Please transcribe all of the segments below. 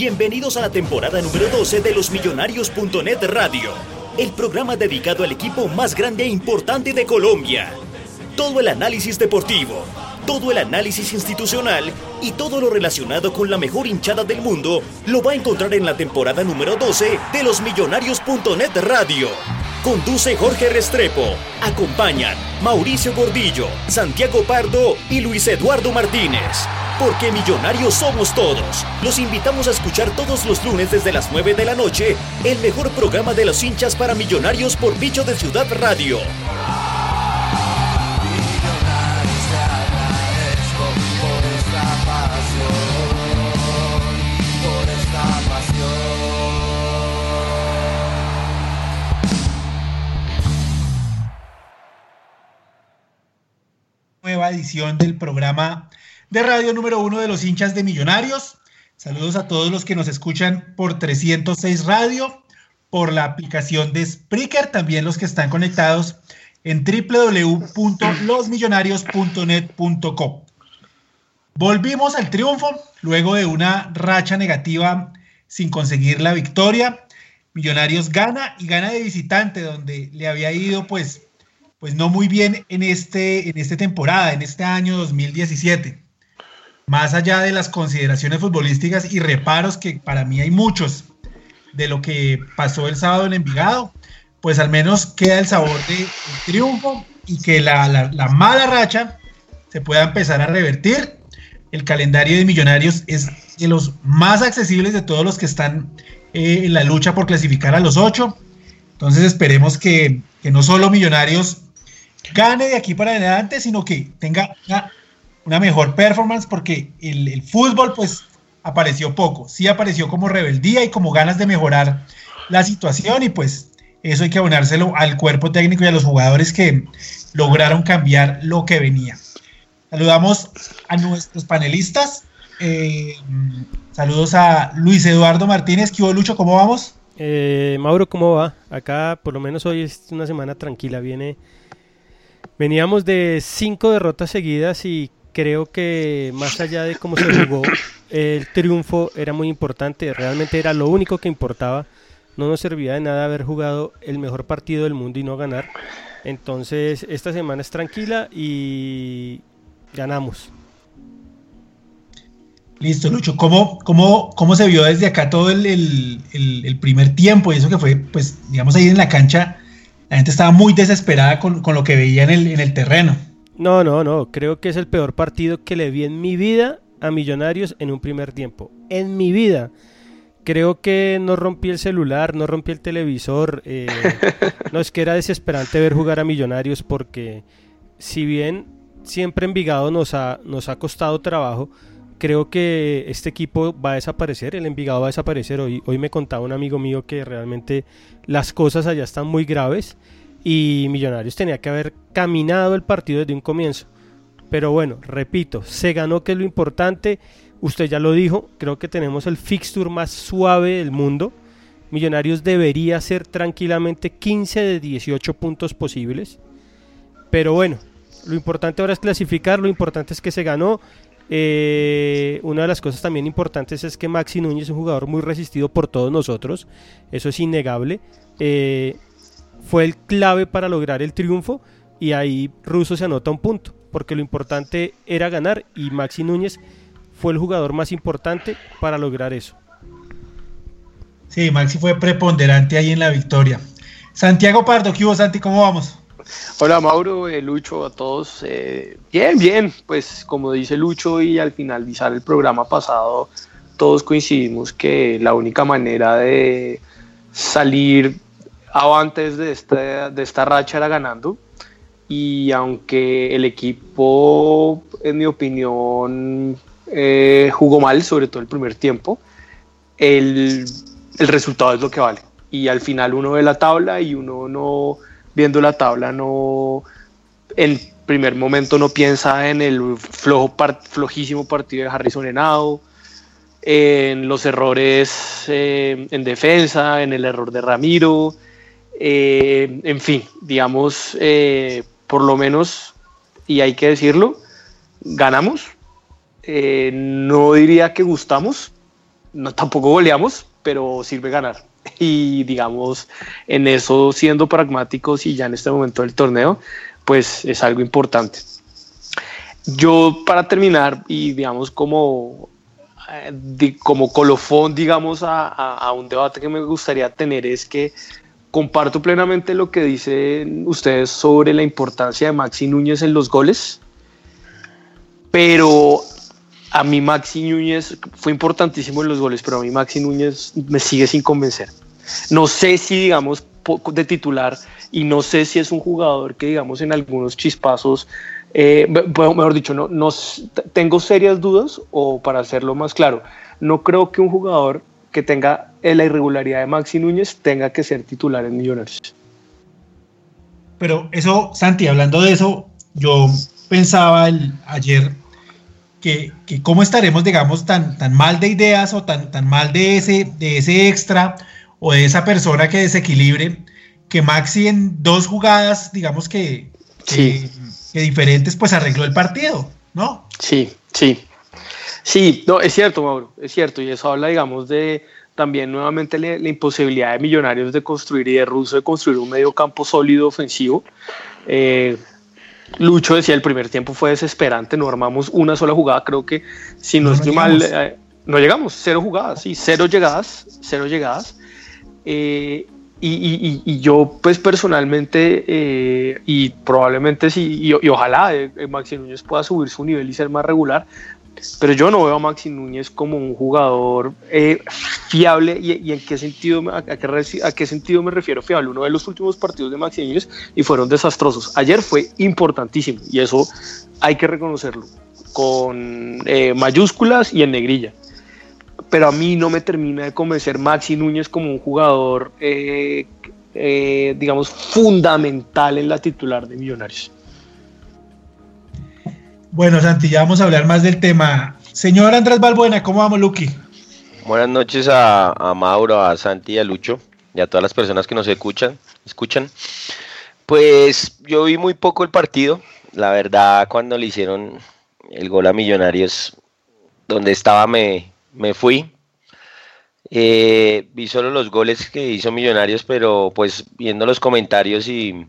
Bienvenidos a la temporada número 12 de los Millonarios.net Radio, el programa dedicado al equipo más grande e importante de Colombia. Todo el análisis deportivo, todo el análisis institucional y todo lo relacionado con la mejor hinchada del mundo lo va a encontrar en la temporada número 12 de los Millonarios.net Radio. Conduce Jorge Restrepo. Acompañan Mauricio Gordillo, Santiago Pardo y Luis Eduardo Martínez. Porque millonarios somos todos. Los invitamos a escuchar todos los lunes desde las 9 de la noche el mejor programa de los hinchas para millonarios por Bicho de Ciudad Radio. Edición del programa de radio número uno de los hinchas de Millonarios. Saludos a todos los que nos escuchan por 306 Radio, por la aplicación de Spreaker, también los que están conectados en www.losmillonarios.net.com. Volvimos al triunfo luego de una racha negativa sin conseguir la victoria. Millonarios gana y gana de visitante, donde le había ido pues pues no muy bien en, este, en esta temporada, en este año 2017. Más allá de las consideraciones futbolísticas y reparos, que para mí hay muchos de lo que pasó el sábado en Envigado, pues al menos queda el sabor de triunfo y que la, la, mala racha se pueda empezar a revertir. El calendario de Millonarios es de los más accesibles de todos los que están eh, en la lucha por clasificar a los ocho. Entonces esperemos que, que no solo Millonarios gane de aquí para adelante, sino que tenga una, mejor performance, porque el, fútbol, pues, apareció poco. Sí apareció como rebeldía y como ganas de mejorar la situación, y pues eso hay que abonárselo al cuerpo técnico y a los jugadores que lograron cambiar lo que venía. Saludamos a nuestros panelistas. Eh, saludos a Luis Eduardo Martínez. ¿Qué hubo, Lucho? ¿Cómo vamos? Eh, Mauro, ¿cómo va? Acá por lo menos hoy es una semana tranquila. Viene Veníamos de cinco derrotas seguidas y creo que más allá de cómo se jugó, el triunfo era muy importante, realmente era lo único que importaba. No nos servía de nada haber jugado el mejor partido del mundo y no ganar. Entonces, esta semana es tranquila y ganamos. Listo, Lucho. ¿Cómo, cómo, cómo se vio desde acá todo el, el, primer tiempo y eso que fue, pues, digamos, ahí en la cancha? La gente estaba muy desesperada con, lo que veía en el, en el terreno. No, no, no. Creo que es el peor partido que le vi en mi vida a Millonarios en un primer tiempo. En mi vida. Creo que no rompí el celular, no rompí el televisor. Eh, no, es que era desesperante ver jugar a Millonarios porque si bien siempre Envigado nos ha, nos ha costado trabajo, creo que este equipo va a desaparecer, el Envigado va a desaparecer. Hoy, hoy me contaba un amigo mío que realmente las cosas allá están muy graves y Millonarios tenía que haber caminado el partido desde un comienzo. Pero bueno, repito, se ganó que es lo importante. Usted ya lo dijo, creo que tenemos el fixture más suave del mundo. Millonarios debería ser tranquilamente 15 de 18 puntos posibles. Pero bueno, lo importante ahora es clasificar, lo importante es que se ganó eh, una de las cosas también importantes es que Maxi Núñez es un jugador muy resistido por todos nosotros, eso es innegable. Eh, fue el clave para lograr el triunfo y ahí Russo se anota un punto, porque lo importante era ganar y Maxi Núñez fue el jugador más importante para lograr eso. Sí, Maxi fue preponderante ahí en la victoria. Santiago Pardo, ¿qué hubo Santi? ¿Cómo vamos? Hola Mauro, eh, Lucho, a todos. Eh, bien, bien, pues como dice Lucho y al finalizar el programa pasado, todos coincidimos que la única manera de salir avantes de esta, de esta racha era ganando. Y aunque el equipo, en mi opinión, eh, jugó mal, sobre todo el primer tiempo, el, el resultado es lo que vale. Y al final uno ve la tabla y uno no viendo la tabla no en primer momento no piensa en el flojo flojísimo partido de Harrison Henao, en los errores eh, en defensa, en el error de Ramiro, eh, en fin, digamos, eh, por lo menos, y hay que decirlo, ganamos. no diría que gustamos, no tampoco goleamos, pero sirve ganar y digamos en eso siendo pragmáticos y ya en este momento del torneo pues es algo importante. Yo para terminar y digamos como eh, como colofón digamos a, un debate que me gustaría tener es que comparto plenamente lo que dicen ustedes sobre la importancia de Maxi Núñez en los goles pero a mí Maxi Núñez fue importantísimo en los goles, pero a mí Maxi Núñez me sigue sin convencer. No sé si, digamos, de titular y no sé si es un jugador que, digamos, en algunos chispazos, eh, mejor dicho, no, no, tengo serias dudas o para hacerlo más claro, no creo que un jugador que tenga la irregularidad de Maxi Núñez tenga que ser titular en Millonarios. Pero eso, Santi, hablando de eso, yo pensaba el, ayer que, cómo estaremos, digamos, tan, tan mal de ideas o tan, tan mal de ese, de ese extra o de esa persona que desequilibre, que Maxi en dos jugadas, digamos que, que, diferentes, pues arregló el partido, ¿no? Sí, sí. Sí, no, es cierto, Mauro, es cierto, y eso habla, digamos, de también nuevamente la, imposibilidad de Millonarios de construir y de Russo de construir un medio campo sólido ofensivo. Eh, Lucho decía el primer tiempo fue desesperante, no armamos una sola jugada, creo que si no, estoy mal, eh, no llegamos, cero jugadas, sí, cero llegadas, cero llegadas. Eh, y, yo pues personalmente eh, y probablemente sí, y, ojalá Maxi Núñez pueda subir su nivel y ser más regular, pero yo no veo a Maxi Núñez como un jugador eh, fiable. Y, en qué sentido a, qué, sentido me refiero fiable uno de los últimos partidos de Maxi Núñez y fueron desastrosos. Ayer fue importantísimo y eso hay que reconocerlo con eh, mayúsculas y en negrilla. Pero a mí no me termina de convencer Maxi Núñez como un jugador eh, digamos fundamental en la titular de Millonarios bueno, Santi, ya vamos a hablar más del tema. Señor Andrés Balbuena, ¿cómo vamos, Luqui? Buenas noches a, Mauro, a Santi a Lucho y a todas las personas que nos escuchan. escuchan. Pues yo vi muy poco el partido. La verdad, cuando le hicieron el gol a Millonarios, donde estaba me, me fui. Eh, vi solo los goles que hizo Millonarios, pero pues viendo los comentarios y,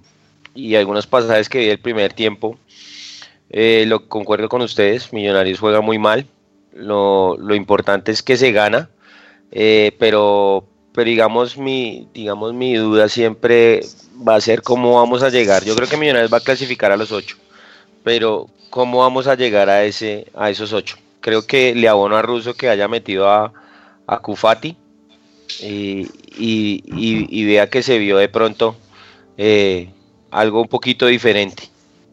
y algunos pasajes que vi el primer tiempo, eh, lo concuerdo con ustedes, Millonarios juega muy mal. Lo, importante es que se gana, eh, pero, pero digamos mi, digamos mi duda siempre va a ser cómo vamos a llegar. Yo creo que Millonarios va a clasificar a los ocho, pero cómo vamos a llegar a ese, a esos ocho. Creo que le abono a Russo que haya metido a, a Kufati y, y, vea que se vio de pronto eh, algo un poquito diferente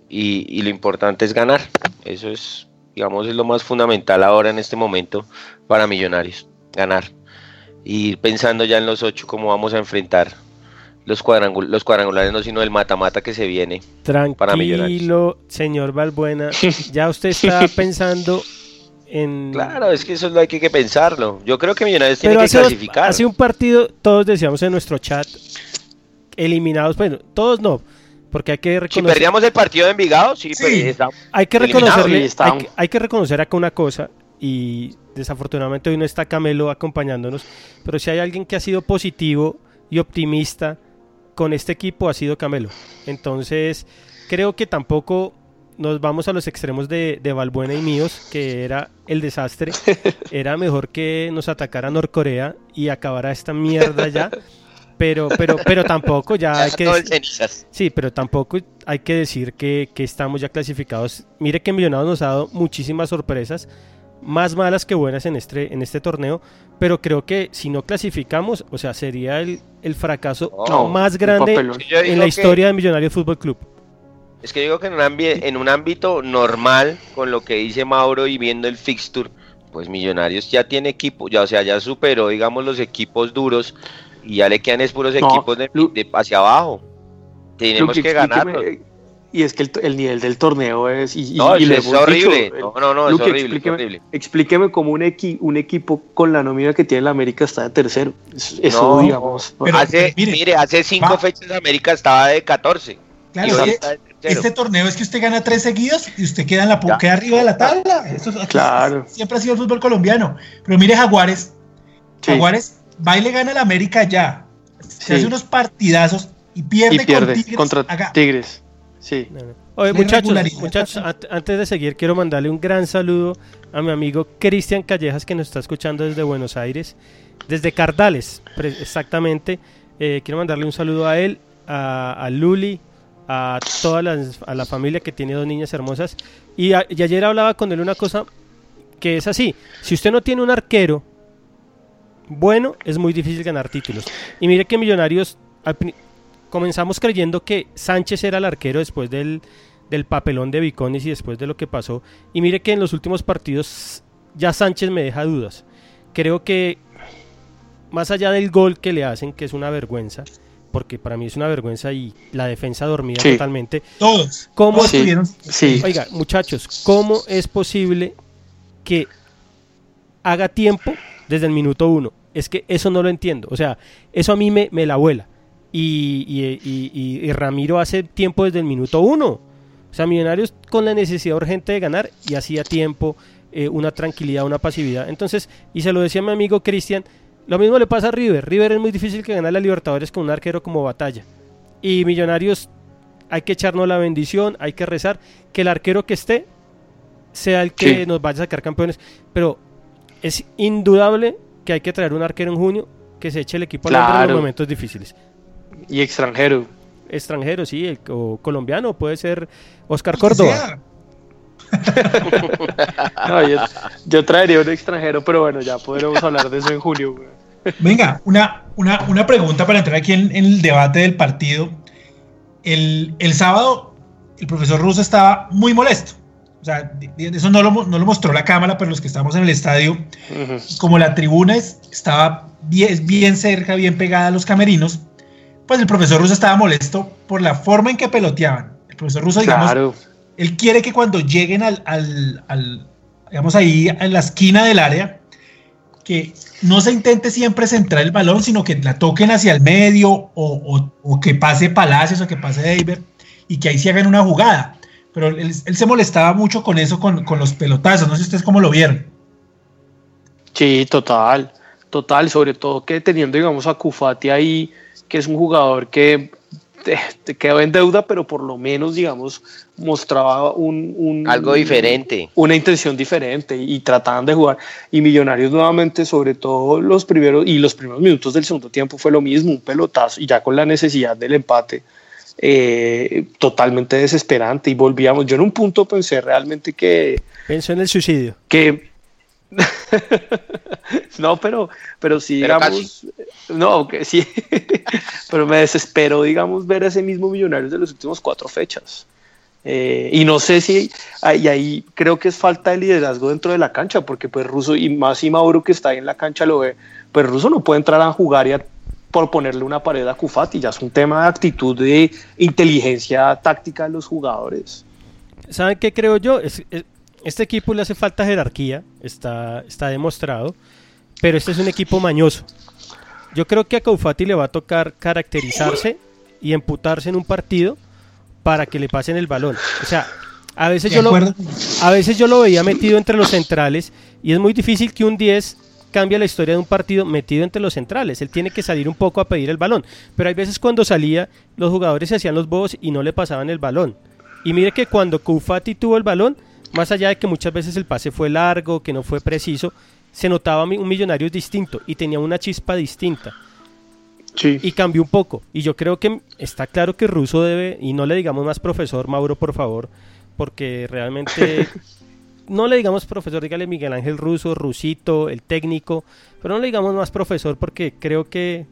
y, lo importante es ganar. Eso es, digamos, es lo más fundamental ahora en este momento para Millonarios, ganar. Y ir pensando ya en los ocho cómo vamos a enfrentar los, los cuadrangulares, no sino el mata-mata que se viene para Millonarios. señor Valbuena, ya usted está pensando en... Claro, es que eso lo hay que, pensarlo. Yo creo que Millonarios tiene que clasificar. Hace un partido, todos decíamos en nuestro chat, eliminados, bueno, todos no, porque hay que reconocer... Si perdíamos el partido de Envigado, sí, Pues, hay que reconocerle, hay, que reconocer acá una cosa, y desafortunadamente hoy no está Camelo acompañándonos, pero si hay alguien que ha sido positivo y optimista con este equipo ha sido Camelo. Entonces, creo que tampoco nos vamos a los extremos de, de Valbuena y míos, que era el desastre, era mejor que nos atacara Norcorea y acabara esta mierda ya. Pero, pero, pero tampoco ya hay que decir-. Sí, pero tampoco hay que decir que, que estamos ya clasificados. Mire que Millonarios nos ha dado muchísimas sorpresas, más malas que buenas en este, en este torneo, pero creo que si no clasificamos, o sea, sería el, el fracaso No, más grande en la que- historia de Millonarios Fútbol Club. Es que digo que en un, en un ámbito normal, con lo que dice Mauro y viendo el fixture, pues Millonarios ya tiene equipo, ya o sea, ya superó, digamos, los equipos duros y ya le quedan es puros No, equipos de, Lu- de hacia abajo. Tenemos que eh, Y es que el, el nivel del torneo es. Y, No, y es horrible. dicho, No, no, no, es horrible, es explíqueme, horrible. explíqueme cómo un, equi- un equipo con la nómina que tiene la América está de tercero. Es- Eso, No, digamos. pero- hace, mire, mire, hace cinco va. fechas América estaba de 14. Claro, es que este torneo es que usted gana tres seguidos y usted queda, en la, queda arriba de la tabla. Eso es- Claro. Siempre ha sido el fútbol colombiano. Pero mire Jaguares. Sí. Jaguares va y le gana a la América ya. Se Sí. hace unos partidazos y pierde, y pierde con Tigres. contra Tigres. Sí. Oye, La muchachos, muchachos, ant- antes de seguir, quiero mandarle un gran saludo a mi amigo Cristian Callejas, que nos está escuchando desde Buenos Aires, desde Cardales, exactamente. Eh, quiero mandarle un saludo a él, a, a Luli, a toda las- a la familia que tiene dos niñas hermosas. Y, a- y ayer hablaba con él una cosa que es así: si usted no tiene un arquero bueno, es muy difícil ganar títulos. Y mire que Millonarios comenzamos creyendo que Sánchez era el arquero después del, del papelón de Viconis y después de lo que pasó. Y mire que en los últimos partidos ya Sánchez me deja dudas. Creo que más allá del gol que le hacen, que es una vergüenza, porque para mí es una vergüenza y la defensa dormida Sí. totalmente. Todos. ¿Cómo Sí. Sí. Oiga, muchachos, ¿cómo es posible que haga tiempo desde el minuto uno? Es que eso no lo entiendo. O sea, eso a mí me, me la vuela. Y, y- y- y- y Ramiro hace tiempo desde el minuto uno. O sea, Millonarios con la necesidad urgente de ganar y hacía tiempo, eh, una tranquilidad, una pasividad. Entonces, y se lo decía mi amigo Cristian, lo mismo le pasa a River. River es muy difícil que ganar la Libertadores con un arquero como Batalla. Y Millonarios hay que echarnos la bendición, hay que rezar que el arquero que esté sea el que Sí. nos vaya a sacar campeones. Pero es indudable que hay que traer un arquero en junio que se eche el equipo al hombro en Claro. los momentos difíciles. Y extranjero. Extranjero, sí, el- o colombiano, puede ser Oscar Córdoba. sea. No, yo, yo traería un extranjero, pero bueno, ya podremos hablar de eso en junio. güey. Venga, una, una, una pregunta para entrar aquí en, en el debate del partido. El, el sábado, el profesor Russo estaba muy molesto. O sea, eso no lo, no lo mostró la cámara, pero los que estamos en el estadio, como la tribuna es- estaba bien, bien cerca, bien pegada a los camerinos, pues el profesor Russo estaba molesto por la forma en que peloteaban. El profesor Russo, digamos, Claro. él quiere que cuando lleguen al, al, al, digamos ahí en la esquina del área, que no se intente siempre centrar el balón, sino que la toquen hacia el medio o, o- o que pase Palacios o que pase David y que ahí se hagan una jugada. Pero él, él se molestaba mucho con eso, con, con los pelotazos. No sé ustedes cómo lo vieron. Sí, total, total, sobre todo que teniendo, digamos, a Cufati ahí, que es un jugador que te, te quedó en deuda, pero por lo menos, digamos, mostraba un, un- Algo diferente. una intención diferente y trataban de jugar. Y Millonarios nuevamente, sobre todo los primeros y los primeros minutos del segundo tiempo fue lo mismo, un pelotazo y ya con la necesidad del empate. Eh, totalmente desesperante y volvíamos. Yo en un punto pensé realmente que, Pensó en el suicidio. que no, pero, pero sí, Pero digamos, no, que sí, pero me desesperó, digamos, ver a ese mismo Millonarios de las últimas cuatro fechas. Eh, y no sé si, y ahí creo que es falta de liderazgo dentro de la cancha, porque pues Russo y más y Mauro que está ahí en la cancha lo ve, pues Russo no puede entrar a jugar y a, por ponerle una pared a Cufati, ya es un tema de actitud, de inteligencia táctica de los jugadores. ¿Saben qué creo yo? Es, es- este equipo le hace falta jerarquía, está, está demostrado, pero este es un equipo mañoso. Yo creo que a Caufati le va a tocar caracterizarse y emputarse en un partido para que le pasen el balón. O sea, a veces, yo lo, a veces yo lo veía metido entre los centrales y es muy difícil que un 10 cambie la historia de un partido metido entre los centrales. Él tiene que salir un poco a pedir el balón. Pero hay veces cuando salía, los jugadores se hacían los bobos y no le pasaban el balón. Y mire que cuando Koufati tuvo el balón, más allá de que muchas veces el pase fue largo, que no fue preciso, se notaba un millonario distinto y tenía una chispa distinta. Sí. Y cambió un poco. Y yo creo que está claro que Russo debe, y no le digamos más profesor, Mauro, por favor, porque realmente no le digamos profesor, dígale Miguel Ángel Russo, Rusito, el técnico, pero no le digamos más profesor porque creo que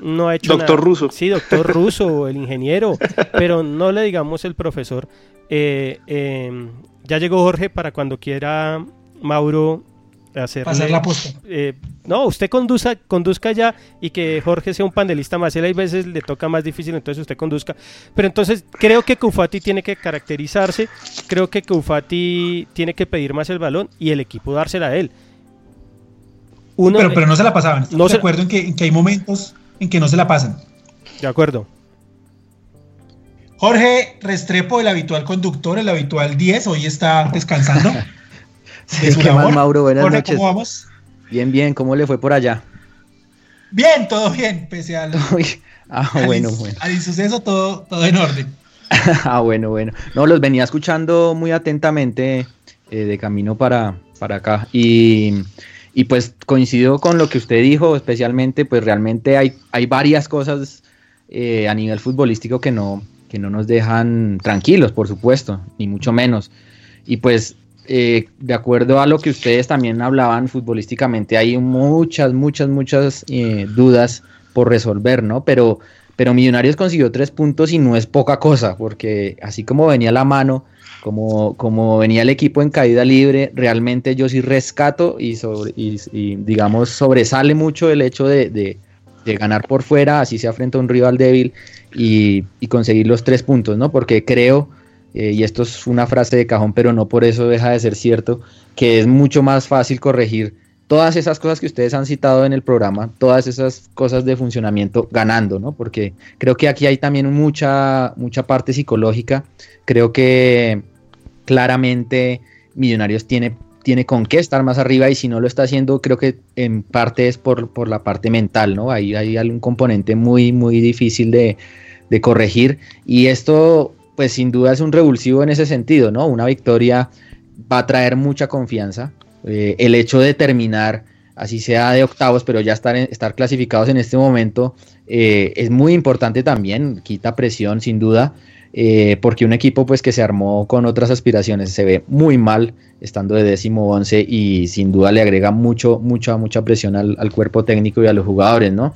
no ha hecho Doctor Russo. Sí, doctor Russo, el ingeniero, pero no le digamos el profesor. Eh, eh, ya llegó Jorge para cuando quiera Mauro hacer Pasar la posta. eh, no, usted conduzca, conduzca ya y que Jorge sea un panelista más. Él hay veces le toca más difícil, entonces usted conduzca. Pero entonces creo que Kufati tiene que caracterizarse, creo que Kufati tiene que pedir más el balón y el equipo dársela a él. Uno, pero, pero no se la pasaban. No de se- acuerdo en que, en que hay momentos en que no se la pasan. De acuerdo. Jorge Restrepo, el habitual conductor, el habitual 10, hoy está descansando. Sí, ¿qué más. Mauro? Buenas Jorge, noches. ¿cómo vamos? Bien, bien, ¿cómo le fue por allá? Bien, todo bien, pese al, ah, al bueno, ins- bueno. al insuceso, todo, todo en orden. Ah, bueno, bueno. No, los venía escuchando muy atentamente eh, de camino para, para acá. Y, y pues coincido con lo que usted dijo, especialmente, pues realmente hay, hay varias cosas eh, a nivel futbolístico que no, que no nos dejan tranquilos, por supuesto, ni mucho menos. Y pues, eh, de acuerdo a lo que ustedes también hablaban futbolísticamente, hay muchas, muchas, muchas eh, dudas por resolver, ¿no? Pero, pero Millonarios consiguió tres puntos y no es poca cosa, porque así como venía la mano, como, como venía el equipo en caída libre, realmente yo sí rescato y, sobre, y, digamos sobresale mucho el hecho de, de, ganar por fuera, así sea frente a un rival débil y, y conseguir los tres puntos, ¿no? Porque creo, eh, y esto es una frase de cajón, pero no por eso deja de ser cierto, que es mucho más fácil corregir todas esas cosas que ustedes han citado en el programa, todas esas cosas de funcionamiento ganando, ¿no? Porque creo que aquí hay también mucha, mucha parte psicológica. Creo que claramente Millonarios tiene, tiene con qué estar más arriba y si no lo está haciendo, creo que en parte es por, por la parte mental, ¿no? Ahí hay algún componente muy, muy difícil de, de corregir y esto, pues sin duda es un revulsivo en ese sentido, ¿no? Una victoria va a traer mucha confianza, eh, el hecho de terminar, así sea de octavos, pero ya estar, en, estar clasificados en este momento, eh, es muy importante también, quita presión sin duda, eh, porque un equipo pues que se armó con otras aspiraciones se ve muy mal estando de décimo once y sin duda le agrega mucho, mucha, mucha presión al, al cuerpo técnico y a los jugadores, ¿no?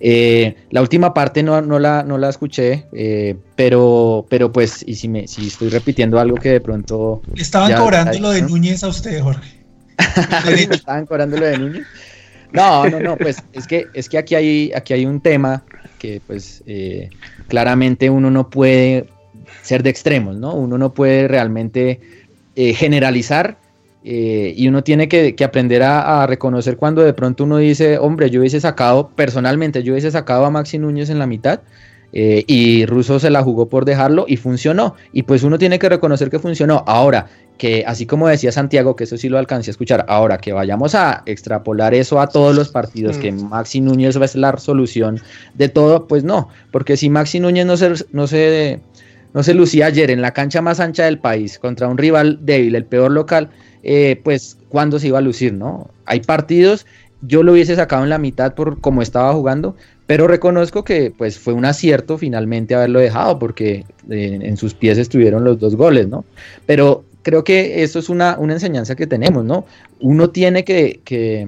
Eh, la última parte no, no, la, no la escuché, eh, pero, pero pues, y si, me, si estoy repitiendo algo que de pronto... Le estaban cobrando lo de ¿no? Núñez a usted, Jorge. ¿Me estaban cobrando lo de Núñez? No, no, no, pues es que, es que aquí, hay, aquí hay un tema que pues eh, claramente uno no puede ser de extremos, ¿no? Uno no puede realmente eh, generalizar eh, y uno tiene que, que aprender a, a, reconocer cuando de pronto uno dice, hombre, yo hubiese sacado, personalmente, yo hubiese sacado a Maxi Núñez en la mitad eh, y Russo se la jugó por dejarlo y funcionó. Y pues uno tiene que reconocer que funcionó. Ahora, que así como decía Santiago, que eso sí lo alcancé a escuchar, ahora que vayamos a extrapolar eso a todos los partidos, mm. que Maxi Núñez va a ser la solución de todo, pues no, porque si Maxi Núñez no se, no se, no se lucía ayer en la cancha más ancha del país contra un rival débil, el peor local, eh, pues cuándo se iba a lucir, ¿no? Hay partidos, yo lo hubiese sacado en la mitad por cómo estaba jugando, pero reconozco que pues fue un acierto finalmente haberlo dejado porque eh, en sus pies estuvieron los dos goles, ¿no? Pero creo que eso es una, una enseñanza que tenemos, ¿no? Uno tiene que, que,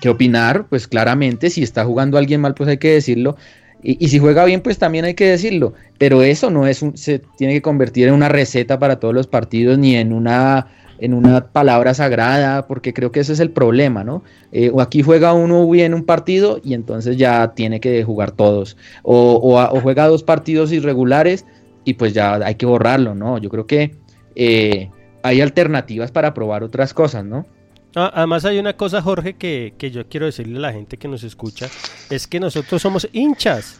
que, opinar, pues claramente, si está jugando alguien mal, pues hay que decirlo. Y, si juega bien, pues también hay que decirlo. Pero eso no es un, se tiene que convertir en una receta para todos los partidos, ni en una en una palabra sagrada, porque creo que ese es el problema, ¿no? Eh, o aquí juega uno bien un partido y entonces ya tiene que jugar todos, o, o, o, juega dos partidos irregulares y pues ya hay que borrarlo, ¿no? Yo creo que eh, hay alternativas para probar otras cosas, ¿no? Además hay una cosa, Jorge, que, que yo quiero decirle a la gente que nos escucha, es que nosotros somos hinchas.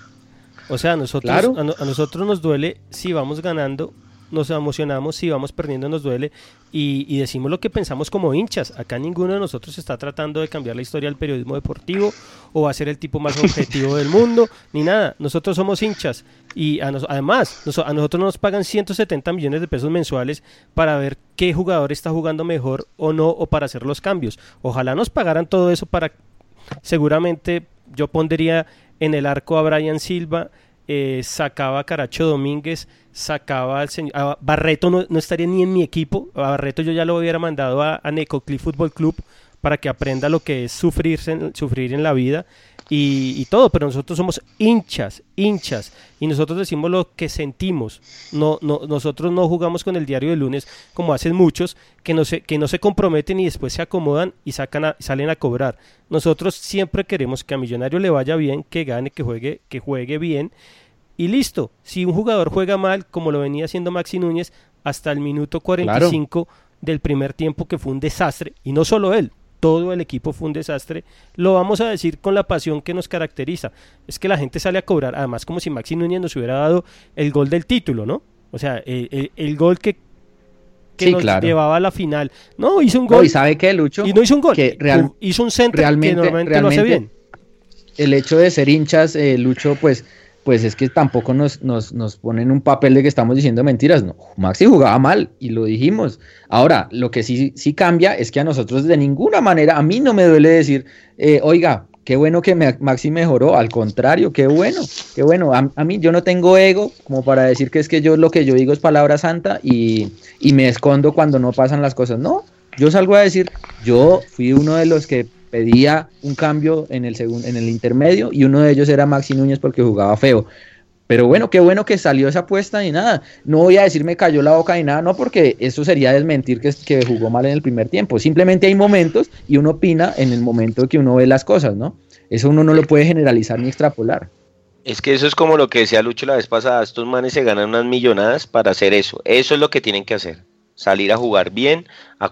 O sea, nosotros, claro. a, a nosotros nos duele si vamos ganando nos emocionamos, si vamos perdiendo nos duele y, decimos lo que pensamos como hinchas. Acá ninguno de nosotros está tratando de cambiar la historia del periodismo deportivo o va a ser el tipo más objetivo del mundo, ni nada. Nosotros somos hinchas y además a nosotros nos pagan 170 millones de pesos mensuales para ver qué jugador está jugando mejor o no o para hacer los cambios. Ojalá nos pagaran todo eso para seguramente yo pondría en el arco a Brian Silva, eh, sacaba a Caracho Domínguez, sacaba al señor. Barreto no, estaría ni en mi equipo. A Barreto yo ya lo hubiera mandado a, a Necoclí Fútbol Club para que aprenda lo que es sufrir, sufrir en la vida y, todo, pero nosotros somos hinchas, hinchas, y nosotros decimos lo que sentimos. No, no, nosotros no jugamos con el diario de lunes como hacen muchos que no se, que no se comprometen y después se acomodan y sacan salen a cobrar. Nosotros siempre queremos que a Millonario le vaya bien, que gane, que juegue, que juegue bien. Y listo, si un jugador juega mal, como lo venía haciendo Maxi Núñez, hasta el minuto 45 del primer tiempo, que fue un desastre, y no solo él, todo el equipo fue un desastre, lo vamos a decir con la pasión que nos caracteriza. Es que la gente sale a cobrar, además como si Maxi Núñez nos hubiera dado el gol del título, ¿no? O sea, el, gol que, que nos llevaba a la final. No, hizo un gol. ¿Y sabe qué, Lucho? Y no hizo un gol. Que hizo un centro realmente, que normalmente lo hace bien. El hecho de ser hinchas, eh, Lucho, pues pues es que tampoco nos, nos, nos, ponen un papel de que estamos diciendo mentiras. No, Maxi jugaba mal y lo dijimos. Ahora, lo que sí, sí cambia es que a nosotros de ninguna manera, a mí no me duele decir, eh, oiga, qué bueno que Maxi mejoró, al contrario, qué bueno, qué bueno. A, mí yo no tengo ego como para decir que es que yo lo que yo digo es palabra santa y, y me escondo cuando no pasan las cosas. No, yo salgo a decir, yo fui uno de los que pedía un cambio en el, en el intermedio y uno de ellos era Maxi Núñez porque jugaba feo. Pero bueno, qué bueno que salió esa apuesta y nada. No voy a decir me cayó la boca y nada, no, porque eso sería desmentir que, que jugó mal en el primer tiempo. Simplemente hay momentos y uno opina en el momento que uno ve las cosas, ¿no? Eso uno no lo puede generalizar ni extrapolar. Es que eso es como lo que decía Lucho la vez pasada, estos manes se ganan unas millonadas para hacer eso. Eso es lo que tienen que hacer. Salir a jugar bien, a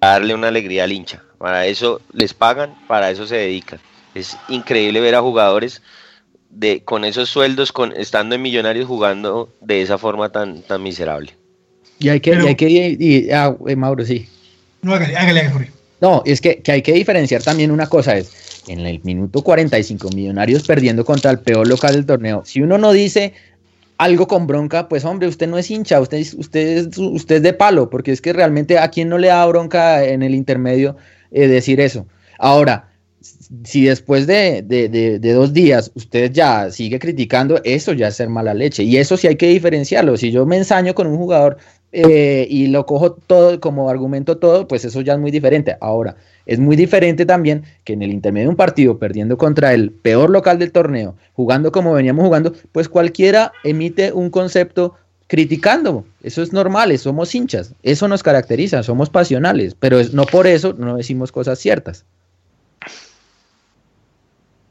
darle una alegría al hincha. Para eso les pagan, para eso se dedican. Es increíble ver a jugadores de, con esos sueldos, con, estando en millonarios jugando de esa forma tan, tan miserable. Y hay que, hay que ah, eh, Mauro, sí. No, hágale, hágale, No, es que, que, hay que diferenciar también una cosa, es en el minuto 45 millonarios perdiendo contra el peor local del torneo. Si uno no dice, algo con bronca, pues hombre, usted no es hincha, usted, usted, usted es de palo, porque es que realmente a quien no le da bronca en el intermedio eh, decir eso. Ahora, si después de, de, dos días usted ya sigue criticando, eso ya es ser mala leche. Y eso sí hay que diferenciarlo. Si yo me ensaño con un jugador eh, y lo cojo todo como argumento todo, pues eso ya es muy diferente. Ahora, es muy diferente también que en el intermedio de un partido, perdiendo contra el peor local del torneo, jugando como veníamos jugando, pues cualquiera emite un concepto criticando. Eso es normal, somos hinchas, eso nos caracteriza, somos pasionales, pero no por eso no decimos cosas ciertas.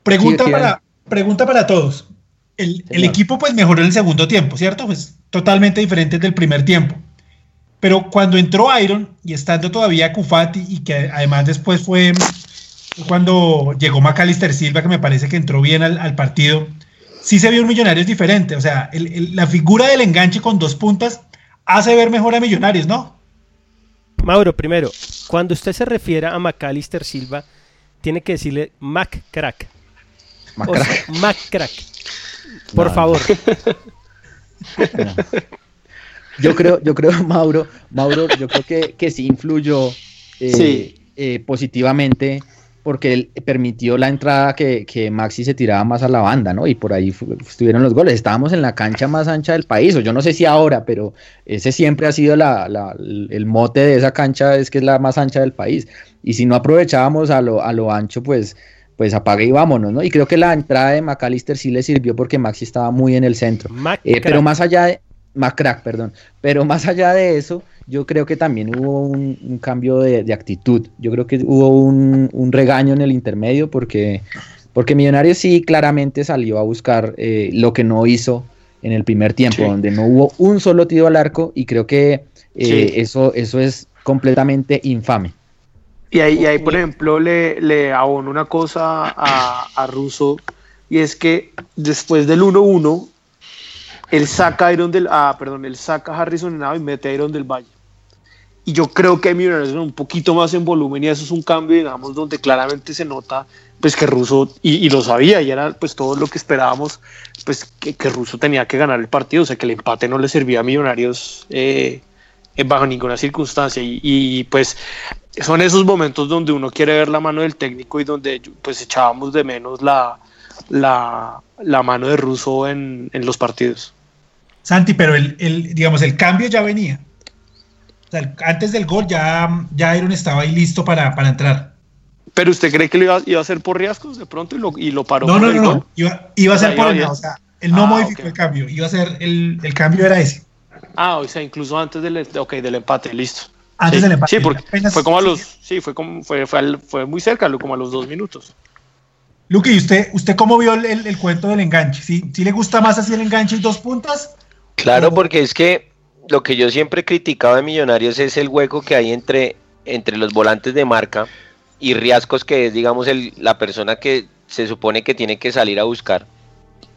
Pregunta, para, pregunta para todos. El, el, equipo pues mejoró en el segundo tiempo, ¿cierto? Pues totalmente diferente del primer tiempo. Pero cuando entró Iron y estando todavía Cufati y que además después fue cuando llegó Macalister Silva, que me parece que entró bien al, partido, sí se vio un Millonarios diferente. O sea, la figura del enganche con dos puntas hace ver mejor a Millonarios, ¿no? Mauro, primero, cuando usted se refiere a Macalister Silva, tiene que decirle Mac Crack. Mac Crack. Por favor. Yo creo, yo creo, Mauro, Mauro, yo creo que, que sí influyó eh, eh, positivamente porque él permitió la entrada que, que, Maxi se tiraba más a la banda, ¿no? Y por ahí estuvieron los goles. Estábamos en la cancha más ancha del país, o yo no sé si ahora, pero ese siempre ha sido la, la, el mote de esa cancha, es que es la más ancha del país. Y si no aprovechábamos a lo, a lo ancho, pues pues apague y vámonos, ¿no? Y creo que la entrada de McAllister sí le sirvió porque Maxi estaba muy en el centro. Eh, pero más allá de, más crack, perdón. Pero más allá de eso, yo creo que también hubo un, cambio de, actitud. Yo creo que hubo un, regaño en el intermedio porque, porque Millonarios sí claramente salió a buscar eh, lo que no hizo en el primer tiempo, donde no hubo un solo tiro al arco y creo que eh, eso, eso es completamente infame. Y ahí, ahí por ejemplo, le, le abono una cosa a, a Russo y es que después del 1-1 él saca a Iron del, ah, perdón, él saca a Harrison Henao y mete a Iron del Valle. Y yo creo que Millonarios un poquito más en volumen y eso es un cambio, digamos, donde claramente se nota pues que Russo, y, lo sabía, y era pues todo lo que esperábamos, pues que, que Russo tenía que ganar el partido, o sea que el empate no le servía a Millonarios eh, bajo ninguna circunstancia. Y, pues son esos momentos donde uno quiere ver la mano del técnico y donde pues echábamos de menos la, la, la mano de Russo en, en los partidos. Santi, pero el, el, digamos, el cambio ya venía. O sea, antes del gol ya, ya Iron estaba ahí listo para, para entrar. ¿Pero usted cree que lo iba, iba a hacer por riesgos de pronto y lo, y lo paró? No, no, no, no. Iba, iba, a ser por el, o sea, él no ah, modificó el cambio, iba a ser el, el, cambio era ese. Ah, o sea, incluso antes del, okay, del empate, listo. Antes del empate. Sí, porque fue como a los, sí, fue como, fue, fue, fue muy cerca, como a los dos minutos. Luque, ¿y usted, usted cómo vio el, el, cuento del enganche? ¿Sí, ¿Sí le gusta más así el enganche y dos puntas? Claro, porque es que lo que yo siempre he criticado de Millonarios es el hueco que hay entre, entre los volantes de marca y Riascos, que es, digamos, el, la persona que se supone que tiene que salir a buscar.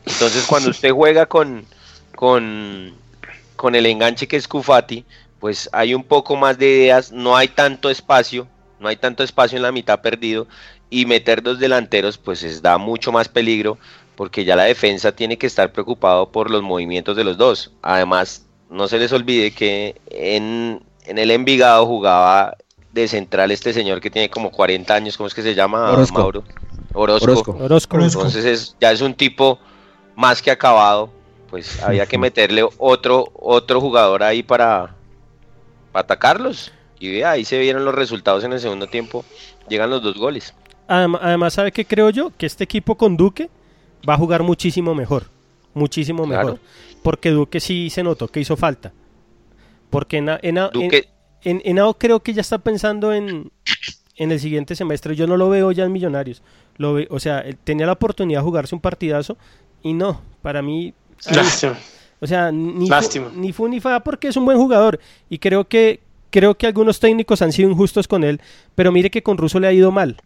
Entonces, cuando usted juega con, con, con el enganche que es Cufati, pues hay un poco más de ideas, no hay tanto espacio, no hay tanto espacio en la mitad perdido, y meter dos delanteros, pues es, da mucho más peligro porque ya la defensa tiene que estar preocupado por los movimientos de los dos. Además, no se les olvide que en, el Envigado jugaba de central este señor que tiene como 40 años, ¿cómo es que se llama? Mauro. Orozco. Orozco. Entonces es, ya es un tipo más que acabado, pues había que meterle otro, otro jugador ahí para, para atacarlos. Y ahí se vieron los resultados en el segundo tiempo, llegan los dos goles. Además, ¿sabe qué creo yo? Que este equipo con Duque va a jugar muchísimo mejor. Muchísimo mejor. Porque Duque sí se notó que hizo falta. Porque en, en, creo que ya está pensando en, en el siguiente semestre. Yo no lo veo ya en Millonarios. Lo ve, o sea, tenía la oportunidad de jugarse un partidazo y no, para mí... O sea, ni, ni fue ni fa porque es un buen jugador y creo que creo que algunos técnicos han sido injustos con él, pero mire que con Russo le ha ido mal.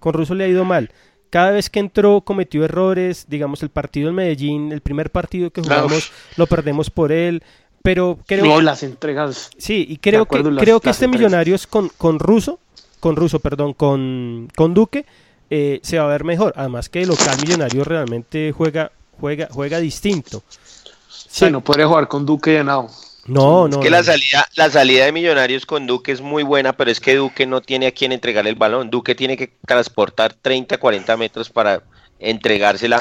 Con Russo le ha ido mal cada vez que entró cometió errores, digamos el partido en Medellín, el primer partido que jugamos lo perdemos por él, pero creo no, las entregas. Sí, y creo que creo que este Millonarios con con Russo, con Russo, perdón, con con Duque eh, se va a ver mejor, además que el local Millonario realmente juega juega juega distinto. Sí, no podría jugar con Duque y Henao. No, no. Es que la salida, la salida de Millonarios con Duque es muy buena, pero es que Duque no tiene a quien entregarle el balón. Duque tiene que transportar 30, 40 metros para entregársela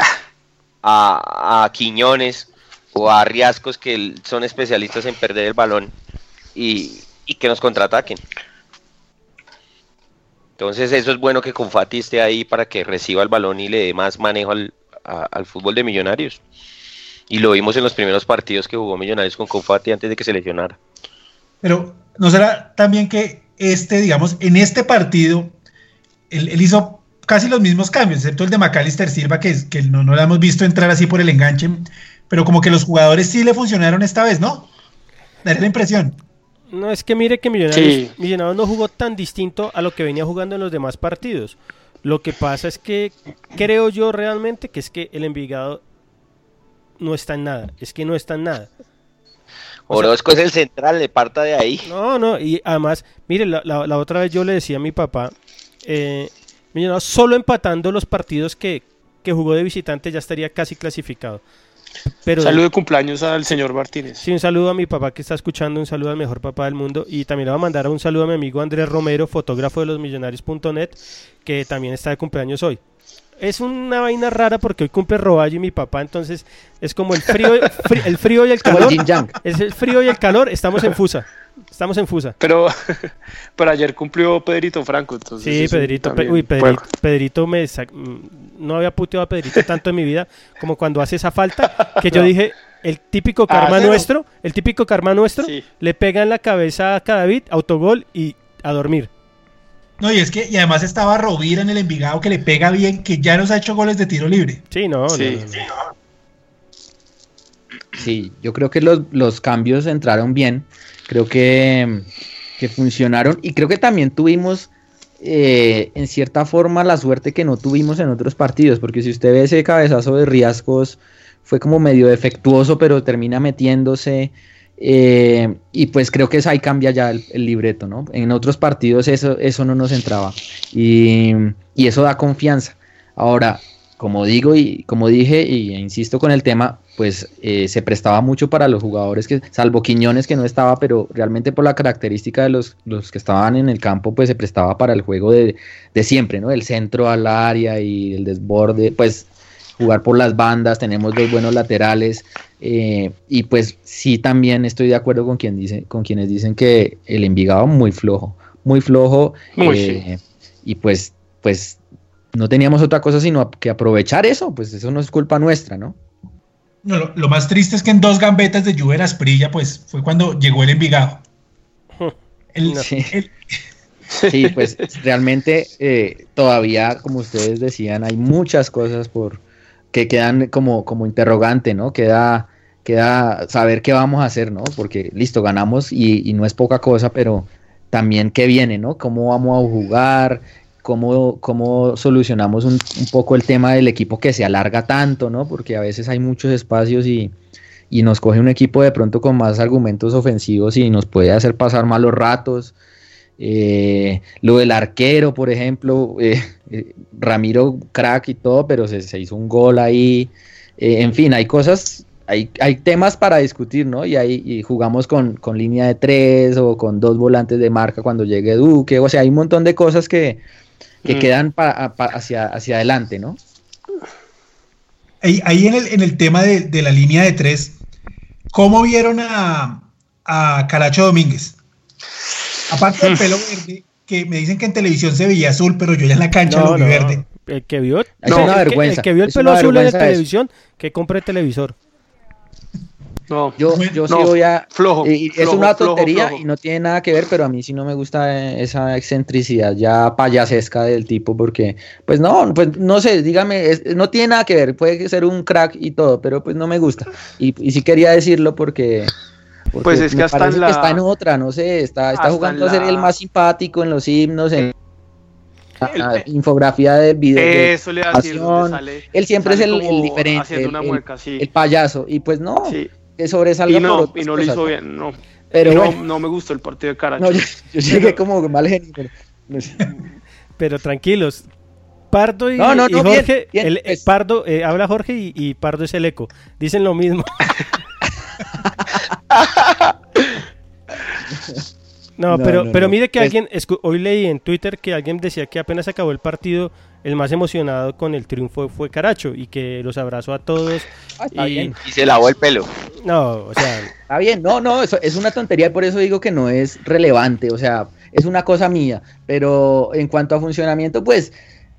a, Quiñones o a Riascos, que son especialistas en perder el balón y, que nos contraataquen. Entonces eso es bueno que Confati esté ahí para que reciba el balón y le dé más manejo al, al fútbol de Millonarios. Y lo vimos en los primeros partidos que jugó Millonarios con Confati antes de que se lesionara. Pero ¿no será también que este, digamos, en este partido, él, hizo casi los mismos cambios, excepto el de Macalister Silva, que, que no, no lo hemos visto entrar así por el enganche, pero como que los jugadores sí le funcionaron esta vez, ¿no? Da la impresión. No, es que mire que Millonarios, Millonarios no jugó tan distinto a lo que venía jugando en los demás partidos. Lo que pasa es que creo yo realmente que es que el Envigado no está en nada. Es que no está en nada. Orozco es el central, le parta de ahí. No, no, y además, mire, la, otra vez yo le decía a mi papá, eh, solo empatando los partidos que, jugó de visitante ya estaría casi clasificado. Pero, saludo de cumpleaños al señor Martínez. Sí, un saludo a mi papá que está escuchando, un saludo al mejor papá del mundo y también le voy a mandar un saludo a mi amigo Andrés Romero, fotógrafo de los millonarios.net, que también está de cumpleaños hoy es una vaina rara porque hoy cumple Roballo y mi papá, entonces es como el frío, el frío y el calor. es el frío y el calor, estamos en Fusa. Estamos en Fusa. Pero, pero ayer cumplió Pedrito Franco, entonces. Sí, Pedrito, uy, Pedrito, me mm, no había puteado a Pedrito tanto en mi vida como cuando hace esa falta que yo dije, el típico karma nuestro, el típico karma nuestro, le pega en la cabeza a David, autogol y a dormir. No, y es que, y además estaba Rovira en el Envigado que le pega bien, que ya nos ha hecho goles de tiro libre. Sí, no, sí. sí, yo creo que los, cambios entraron bien, creo que, funcionaron y creo que también tuvimos eh, en cierta forma la suerte que no tuvimos en otros partidos, porque si usted ve ese cabezazo de Riascos fue como medio defectuoso, pero termina metiéndose. Eh, y pues creo que ahí cambia ya el, libreto, ¿no? En otros partidos eso, eso no nos entraba. Y, y, eso da confianza. Ahora, como digo y como dije, y insisto con el tema, pues eh, se prestaba mucho para los jugadores que, salvo Quiñones que no estaba, pero realmente por la característica de los, los que estaban en el campo, pues se prestaba para el juego de, de siempre, ¿no? El centro al área y el desborde, pues jugar por las bandas, tenemos dos buenos laterales eh, y pues sí también estoy de acuerdo con quien dice, con quienes dicen que el Envigado muy flojo, muy flojo eh, y pues pues no teníamos otra cosa sino que aprovechar eso, pues eso no es culpa nuestra, ¿no? No, lo, más triste es que en dos gambetas de Juve Asprilla, pues fue cuando llegó el Envigado. sí. pues realmente eh, todavía, como ustedes decían, hay muchas cosas por que quedan como, como interrogante, ¿no? Queda, queda saber qué vamos a hacer, ¿no? Porque listo, ganamos y, y no es poca cosa, pero también qué viene, ¿no? ¿Cómo vamos a jugar? cómo, cómo solucionamos un, poco el tema del equipo que se alarga tanto, ¿no? Porque a veces hay muchos espacios y, nos coge un equipo de pronto con más argumentos ofensivos y nos puede hacer pasar malos ratos. Eh, lo del arquero, por ejemplo, eh, eh, Ramiro crack y todo, pero se, hizo un gol ahí. en fin, hay cosas, hay, hay, temas para discutir, ¿no? Y ahí y jugamos con, con, línea de tres o con dos volantes de marca cuando llegue Duque, o sea, hay un montón de cosas que, que mm. quedan hacia, hacia adelante, ¿no? Ahí, en, el, en, el, tema de, la línea de tres, ¿cómo vieron a, a Caracho Domínguez? Aparte del pelo verde, que me dicen que en televisión se veía azul, pero yo ya en la cancha lo vi verde. El que vio, es una vergüenza. el que vio el pelo azul en la televisión, que compre televisor. No, yo, yo sí voy a. Flojo. es una tontería y no tiene nada que ver, pero a mí sí no me gusta eh, esa excentricidad ya payasesca del tipo, porque, pues no, pues no sé, dígame, no tiene nada que ver, puede ser un crack y todo, pero pues no me gusta. Y, y sí quería decirlo porque. Pues es que hasta en la... está en otra, no sé, está, está jugando a ser el más simpático en los himnos, en la infografía de video. Eso le sale, Él siempre es el, diferente, el, el, payaso, y pues no que sobresalga. Y no, y no lo hizo bien, no. Pero no, me gustó el partido de Caracho. yo, llegué como mal genio. Pero, tranquilos. Pardo y, Jorge, el, pues. Pardo, eh, habla Jorge y, Pardo es el eco. Dicen lo mismo. no, pero, pero mire que alguien, hoy leí en Twitter que alguien decía que apenas acabó el partido, el más emocionado con el triunfo fue Caracho y que los abrazó a todos. Ah, y... se lavó el pelo. No, o sea. Está bien, no, no, eso es una tontería y por eso digo que no es relevante, o sea, es una cosa mía. Pero en cuanto a funcionamiento, pues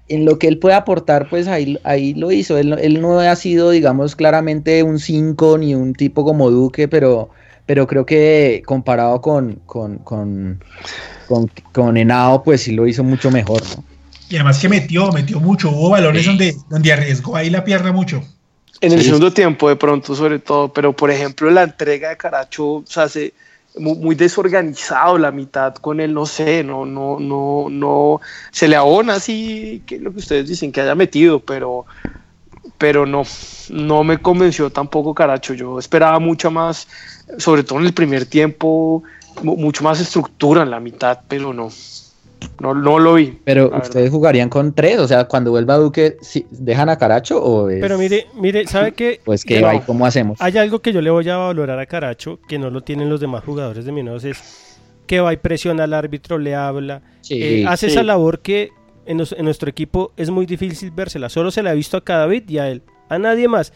en lo que él puede aportar, pues ahí, ahí lo hizo. Él, él no ha sido, digamos, claramente un 5 ni un tipo como Duque, pero, pero creo que comparado con, con, con, con, con Henao, pues sí lo hizo mucho mejor, ¿no? Y además que metió, metió mucho. Hubo balones donde, donde arriesgó ahí la pierna mucho. En el segundo tiempo, de pronto, sobre todo, pero por ejemplo, la entrega de Caracho o se hace muy, desorganizado la mitad con él, no sé, no, no, no, no, se le abona así, que es lo que ustedes dicen que haya metido, pero, pero no, no me convenció tampoco Caracho. Yo esperaba mucho más, sobre todo en el primer tiempo, mucho más estructura en la mitad, pero no. No, no lo vi. Pero ustedes jugarían con tres, o sea, cuando vuelva Duque, ¿dejan a Caracho o Pero mire, mire, ¿sabe qué? Pues que va cómo hacemos. Hay algo que yo le voy a valorar a Caracho, que no lo tienen los demás jugadores de Mineros, es que va y presiona al árbitro, le habla, eh, hace esa labor que en, en, nuestro equipo es muy difícil vérsela. Solo se la ha visto a Cadavid y a él a nadie más.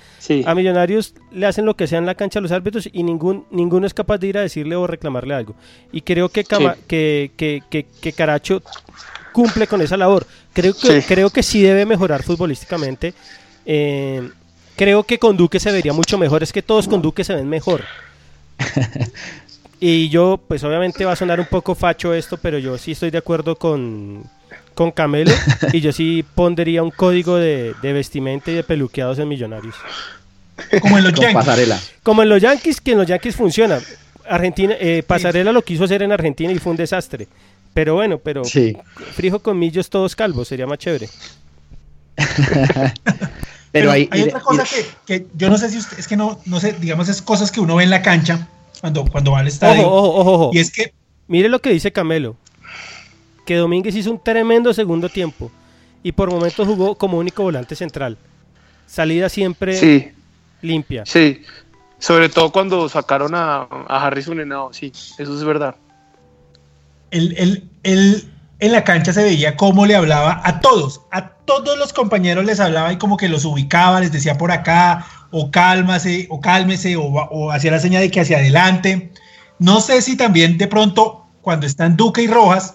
A Millonarios le hacen lo que sea en la cancha a los árbitros y ningún, ninguno es capaz de ir a decirle o reclamarle algo. Y creo que, que, que, Caracho cumple con esa labor. Creo que, sí. creo que sí debe mejorar futbolísticamente. Eh, creo que con Duque se vería mucho mejor. Es que todos con Duque se ven mejor. y yo, pues obviamente va a sonar un poco facho esto, pero yo sí estoy de acuerdo con, con Camelo y yo sí pondría un código de, vestimenta y de peluqueados en Millonarios. Como en los Yankees. Pasarela. Como en los Yankees, que en los Yankees funciona. Argentina, eh, Pasarela lo quiso hacer en Argentina y fue un desastre. Pero bueno, pero frijo con millos todos calvos, sería más chévere. Pero, hay, otra cosa que, yo no sé si usted, es que no, no sé, digamos, es cosas que uno ve en la cancha cuando, cuando va al estadio. Ojo, ojo, ojo. Y es que. Mire lo que dice Camelo. Que Domínguez hizo un tremendo segundo tiempo. Y por momentos jugó como único volante central. Salida siempre limpia. Sí. Sobre todo cuando sacaron a, a Harrison Henao, sí, eso es verdad. Él, en la cancha se veía cómo le hablaba a todos, a todos los compañeros les hablaba y como que los ubicaba, les decía por acá, o cálmase, o cálmese, o, hacía la señal de que hacia adelante. No sé si también de pronto, cuando están Duque y Rojas,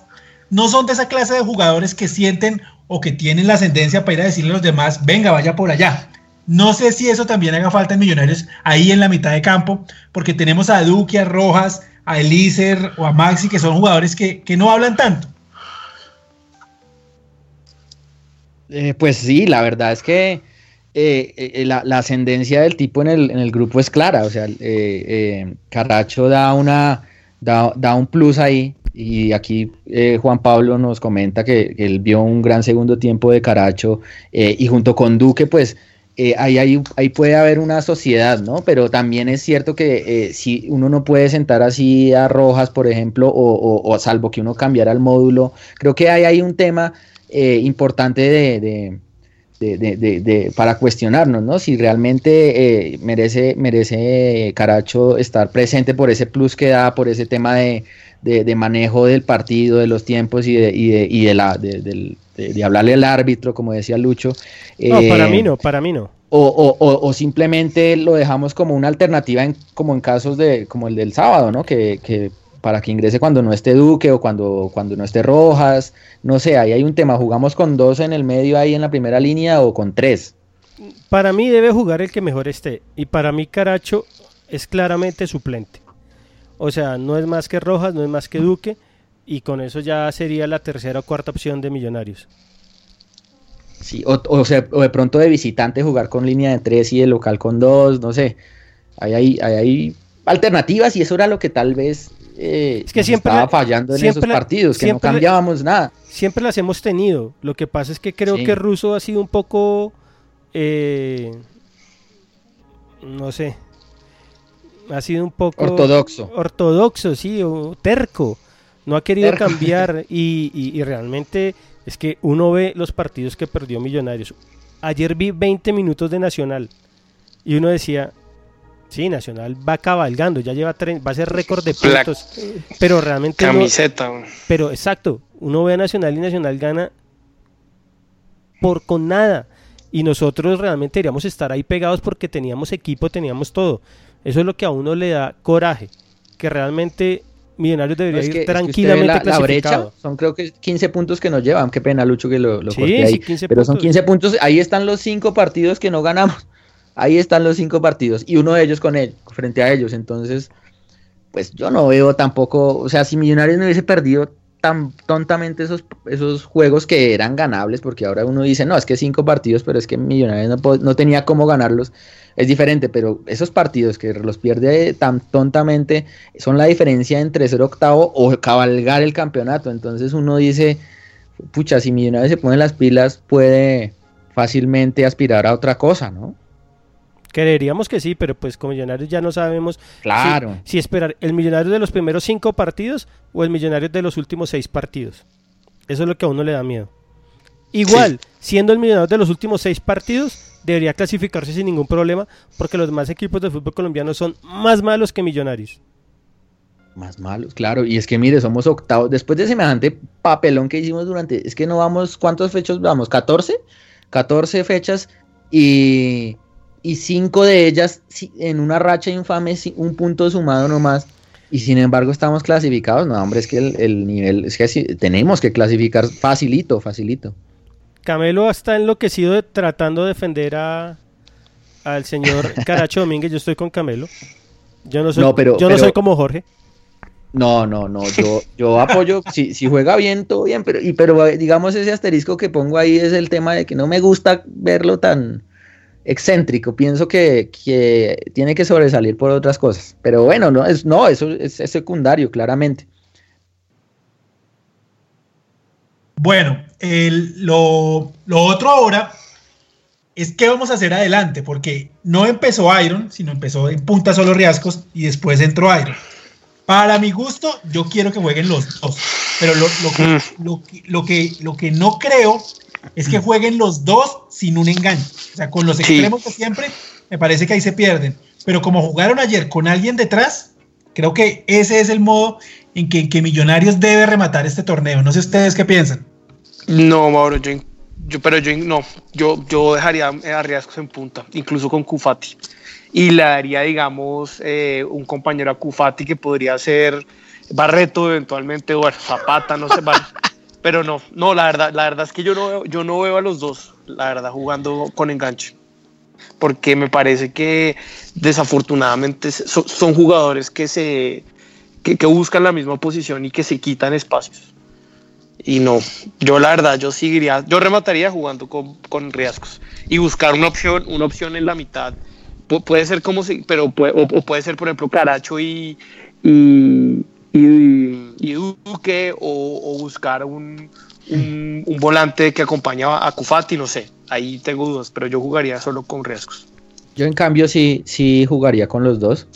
no son de esa clase de jugadores que sienten o que tienen la ascendencia para ir a decirle a los demás, venga, vaya por allá. No sé si eso también haga falta en Millonarios ahí en la mitad de campo, porque tenemos a Duque, a Rojas, a Elíser o a Maxi, que son jugadores que, no hablan tanto. Eh, pues sí, la verdad es que eh, eh, la, ascendencia del tipo en el, grupo es clara. O sea, Caracho da, una, da, un plus ahí. Y aquí Juan Pablo nos comenta que, él vio un gran segundo tiempo de Caracho. y junto con Duque, pues eh, ahí, ahí, puede haber una sociedad, ¿no? Pero también es cierto que eh, si uno no puede sentar así a Rojas, por ejemplo, o, o, salvo que uno cambiara el módulo, creo que hay, hay un tema eh, importante de, de, para cuestionarnos, ¿no? Si realmente merece, merece Caracho estar presente por ese plus que da, por ese tema de, manejo del partido, de los tiempos y de, y de, y de la, de, hablarle al árbitro, como decía Lucho. No, para mí eh, no, para mí no. O, simplemente lo dejamos como una alternativa en, como en casos de como el del sábado, ¿no? Que, para que ingrese cuando no esté Duque o cuando, cuando no esté Rojas, no sé, ahí hay un tema, jugamos con dos en el medio ahí en la primera línea o con tres. Para mí debe jugar el que mejor esté y para mí Caracho es claramente suplente. O sea, no es más que Rojas, no es más que Duque y con eso ya sería la tercera o cuarta opción de Millonarios. Sí, o, sea, o de pronto de visitante jugar con línea de tres y de local con dos, no sé. Hay, hay, hay, alternativas y eso era lo que tal vez eh, es que siempre estaba fallando en esos partidos, que no cambiábamos nada. Siempre las hemos tenido. Lo que pasa es que creo que Russo ha sido un poco, eh, no sé, ha sido un poco ortodoxo. Ortodoxo, sí, o terco no ha querido cambiar y, realmente es que uno ve los partidos que perdió Millonarios. Ayer vi 20 minutos de Nacional y uno decía, sí, Nacional va cabalgando, ya lleva va a ser récord de puntos, pero realmente camiseta. pero exacto, uno ve a Nacional y Nacional gana por con nada y nosotros realmente deberíamos estar ahí pegados porque teníamos equipo, teníamos todo. Eso es lo que a uno le da coraje, que realmente Millonarios debería ir tranquilamente la, brecha son creo que 15 puntos que nos llevan. Qué pena, Lucho, que lo, lo ahí. Pero son 15 puntos. Ahí están los 5 partidos que no ganamos. Ahí están los 5 partidos. Y uno de ellos con él, frente a ellos. Entonces, pues yo no veo tampoco. O sea, si Millonarios no hubiese perdido tan tontamente esos, esos juegos que eran ganables, porque ahora uno dice, no, es que 5 partidos, pero es que Millonarios no, no tenía cómo ganarlos es diferente, pero esos partidos que los pierde tan tontamente son la diferencia entre ser octavo o cabalgar el campeonato. Entonces uno dice, pucha, si Millonarios se pone las pilas, puede fácilmente aspirar a otra cosa, ¿no? Creeríamos que sí, pero pues como Millonarios ya no sabemos claro. si, esperar el Millonario de los primeros cinco partidos o el Millonario de los últimos seis partidos. Eso es lo que a uno le da miedo. Igual, siendo el Millonario de los últimos seis partidos, debería clasificarse sin ningún problema porque los demás equipos de fútbol colombiano son más malos que Millonarios. Más malos, claro. Y es que mire, somos octavos. Después de semejante papelón que hicimos durante. Es que no vamos. ¿Cuántos fechas vamos? ¿14? 14 fechas y, y cinco de ellas en una racha infame, un punto sumado nomás. Y sin embargo estamos clasificados. No, hombre, es que el, nivel. Es que así, tenemos que clasificar facilito, facilito. Camelo está enloquecido tratando de defender a al señor Caracho Domínguez. Yo estoy con Camelo. Yo no soy, yo no soy como Jorge. No, no, no. Yo, yo apoyo. si, si juega bien, todo bien. Pero, y, pero digamos ese asterisco que pongo ahí es el tema de que no me gusta verlo tan excéntrico. Pienso que, tiene que sobresalir por otras cosas. Pero bueno, no, es, no eso es secundario, claramente. Bueno, lo, otro ahora es qué vamos a hacer adelante, porque no empezó Iron, sino empezó en punta solo Riascos y después entró Iron. Para mi gusto, yo quiero que jueguen los dos, pero lo, que, mm. lo, lo, que, lo que no creo es que jueguen los dos sin un engaño. O sea, con los extremos de siempre, me parece que ahí se pierden. Pero como jugaron ayer con alguien detrás, creo que ese es el modo en que, que Millonarios debe rematar este torneo. No sé ustedes qué piensan. No, Mauro, yo, yo pero yo no, yo, yo dejaría a Riascos en punta, incluso con Cufati. Y le daría, digamos, eh, un compañero a Cufati que podría ser Barreto eventualmente, o Zapata, no sé, pero no, no, la verdad, la verdad es que yo no, veo, yo no veo a los dos, la verdad, jugando con enganche. Porque me parece que desafortunadamente son, jugadores que se que, buscan la misma posición y que se quitan espacios. Y no, yo la verdad, yo seguiría, yo remataría jugando con, con riesgos y buscar una opción, una opción en la mitad. puede ser como si, pero puede, o, puede ser, por ejemplo, Caracho y, y, y, Duque, o, buscar un, un, volante que acompañaba a Cufati, no sé. Ahí tengo dudas, pero yo jugaría solo con riesgos. Yo, en cambio, sí, sí jugaría con los dos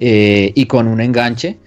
eh, y con un enganche.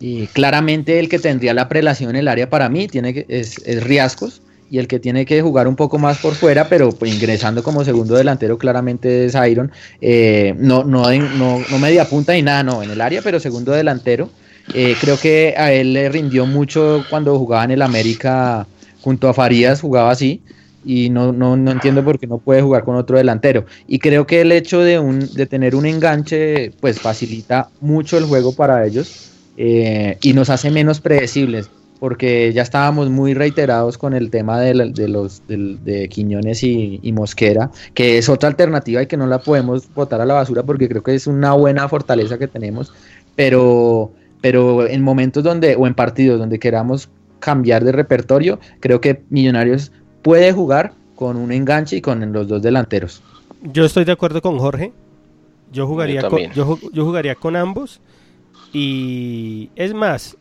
Y claramente el que tendría la prelación en el área para mí tiene que, es, es Riascos y el que tiene que jugar un poco más por fuera, pero pues, ingresando como segundo delantero claramente es Iron. Eh, no, no, no, media punta ni nada, no, en el área, pero segundo delantero. Eh, creo que a él le rindió mucho cuando jugaba en el América junto a Farías, jugaba así y no, no, no, entiendo por qué no puede jugar con otro delantero. Y creo que el hecho de, un, de tener un enganche pues facilita mucho el juego para ellos eh, y nos hace menos predecibles, porque ya estábamos muy reiterados con el tema de, los de, Quiñones y, Mosquera, que es otra alternativa y que no la podemos botar a la basura porque creo que es una buena fortaleza que tenemos, pero, pero en momentos donde, o en partidos donde queramos cambiar de repertorio, creo que Millonarios puede jugar con un enganche y con los dos delanteros. Yo estoy de acuerdo con Jorge. Yo jugaría, yo jugaría con ambos. Y es más,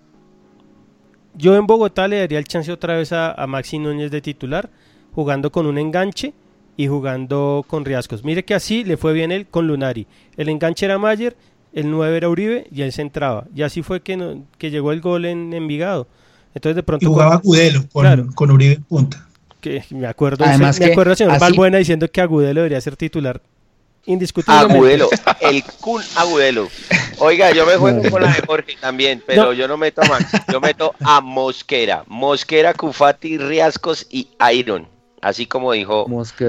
yo en Bogotá le daría el chance otra vez a, Maxi Núñez de titular, jugando con un enganche y jugando con Riascos. Mire que así le fue bien él con Lunari. El enganche era Mayer, el 9 era Uribe y él se entraba. Y así fue que, que llegó el gol en Envigado. Entonces de pronto... Y jugaba Agudelo con, Uribe en punta. Que me acuerdo, Además me acuerdo señor Balbuena diciendo que Agudelo debería ser titular Indiscutiblemente. Agudelo, el cool Agudelo. Oiga, yo me juego con la de Jorge también, pero yo no meto a Max, yo meto a Mosquera. Mosquera, Cufati, Riascos y Iron. Así como dijo.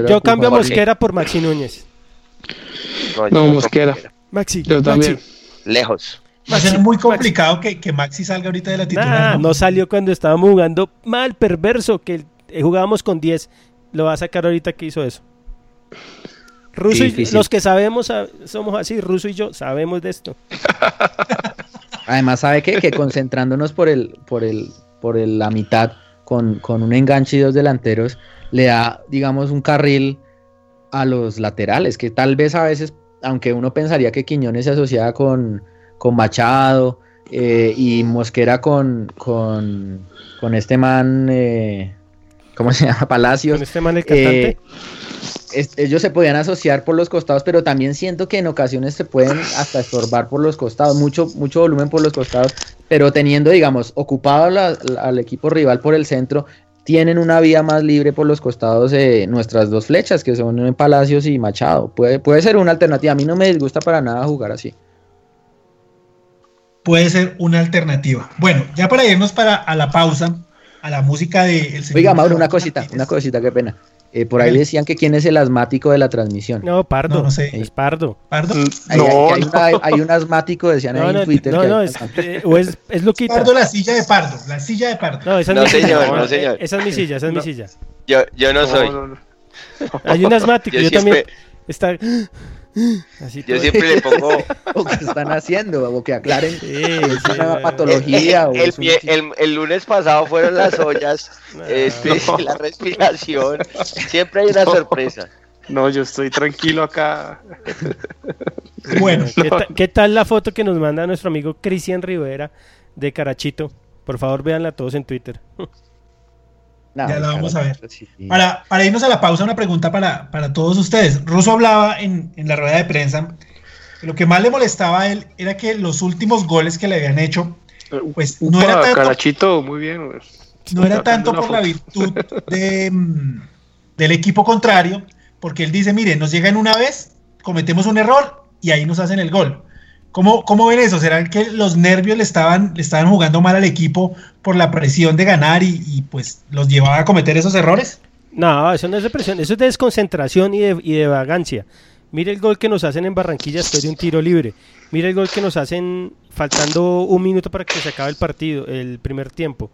yo cambio a Mosquera por Maxi Núñez. No, Mosquera. Maxi, yo también. Lejos. Va a ser muy complicado que, que, Maxi salga ahorita de la titular. ¿no? salió cuando estábamos jugando mal, perverso, que jugábamos con 10. Lo va a sacar ahorita que hizo eso. Ruso y, los que sabemos somos así, Ruso y yo sabemos de esto. Además, ¿sabe qué? Que concentrándonos por el, por el, por la mitad con, un enganche y dos delanteros, le da, digamos, un carril a los laterales, que tal vez a veces, aunque uno pensaría que Quiñones se asociaba con, con Machado eh, y Mosquera con, con, este man, eh, ¿cómo se llama? Palacios. Con este man el cantante. Eh, ellos se podían asociar por los costados, pero también siento que en ocasiones se pueden hasta estorbar por los costados, mucho, mucho volumen por los costados, pero teniendo, digamos, ocupado al equipo rival por el centro, tienen una vía más libre por los costados de nuestras dos flechas, que son Palacios y Machado. Puede, puede ser una alternativa. A mí no me disgusta para nada jugar así. Puede ser una alternativa. Bueno, ya para irnos para a la pausa, a la música de Oiga, Mauro, una cosita, una cosita, qué pena. Eh, por ahí decían que quién es el asmático de la transmisión. No, Pardo. No, sé. Es Pardo. ¿Pardo? Hay, no, hay, un asmático, decían ahí en Twitter. No, no, es, eh, o es, es Pardo, la silla de Pardo. La silla de Pardo. No, esa es no, mi señor, silla. No, señor. Esa es mi silla, esa es mi silla. Yo, yo no soy. Hay un asmático, yo, también. Está... Yo siempre le pongo. o que están haciendo, o que aclaren sí, una patología. El, el, el, lunes pasado fueron las ollas, este, la respiración. Siempre hay una sorpresa. No, yo estoy tranquilo acá. Bueno, ¿Qué, tal la foto que nos manda nuestro amigo Cristian Rivera de Carachito? Por favor, véanla todos en Twitter. Ya la vamos a ver. Para, para, irnos a la pausa, una pregunta para, para todos ustedes. Russo hablaba en, en, la rueda de prensa que lo que más le molestaba a él era que los últimos goles que le habían hecho, pues no era tanto, Carachito, muy bien. No era tanto por la virtud de, mm, del equipo contrario, porque él dice, mire, nos llegan una vez, cometemos un error y ahí nos hacen el gol. ¿Cómo, ¿Cómo, ven eso? ¿Será que los nervios le estaban, le estaban jugando mal al equipo por la presión de ganar y, pues los llevaba a cometer esos errores? No, eso no es de presión, eso es de desconcentración y de, y de vagancia. Mire el gol que nos hacen en Barranquilla después de un tiro libre. Mire el gol que nos hacen faltando un minuto para que se acabe el partido, el primer tiempo.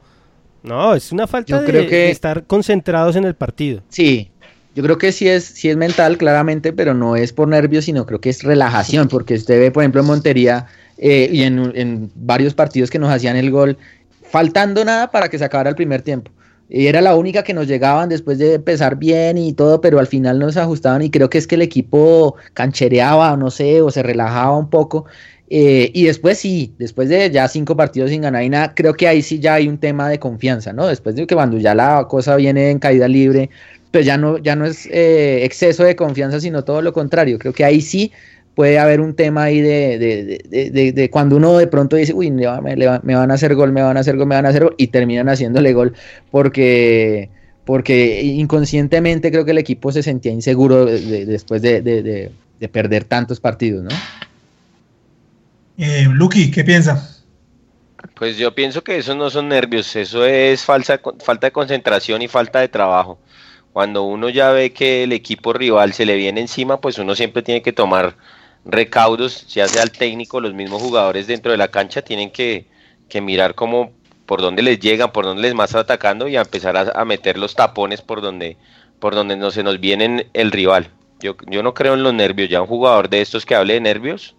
No, es una falta de, estar concentrados en el partido. Sí, yo creo que sí es, sí es mental, claramente, pero no es por nervios, sino creo que es relajación, porque usted ve, por ejemplo, en Montería eh, y en, varios partidos que nos hacían el gol, faltando nada para que se acabara el primer tiempo. Era la única que nos llegaban después de empezar bien y todo, pero al final no se ajustaban y creo que es que el equipo canchereaba, no sé, o se relajaba un poco. Eh, y después sí, después de ya cinco partidos sin ganar y nada, creo que ahí sí ya hay un tema de confianza, ¿no? Después de que cuando ya la cosa viene en caída libre, pues ya no, ya no es eh, exceso de confianza, sino todo lo contrario. Creo que ahí sí puede haber un tema ahí de, de, de, cuando uno de pronto dice, uy, me, van a hacer gol, me van a hacer gol, me van a hacer gol, y terminan haciéndole gol porque, porque inconscientemente creo que el equipo se sentía inseguro después de, perder tantos partidos, ¿no? Eh, Lucky, ¿qué piensa? Pues yo pienso que eso no son nervios, eso es falsa, falta de concentración y falta de trabajo. Cuando uno ya ve que el equipo rival se le viene encima, pues uno siempre tiene que tomar recaudos, ya sea el técnico, los mismos jugadores dentro de la cancha tienen que, mirar cómo por dónde les llegan, por dónde les más atacando y a empezar a, meter los tapones por donde, por donde no se nos viene el rival. Yo, yo no creo en los nervios, ya un jugador de estos que hable de nervios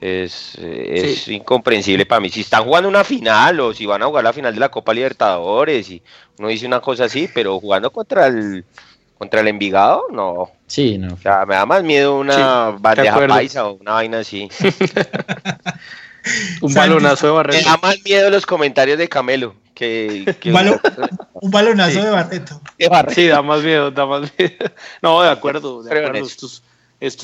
es, es incomprensible para mí. Si están jugando una final o si van a jugar la final de la Copa Libertadores y uno dice una cosa así, pero jugando contra el contra el Envigado, no. Sí, no. O sea, me da más miedo una bandeja paisa o una vaina así. un balonazo de Barreto. Me da más miedo los comentarios de Camelo. Que, un, balonazo de Barreto. Sí, da más miedo, da más miedo. No, de acuerdo, de acuerdo. Esto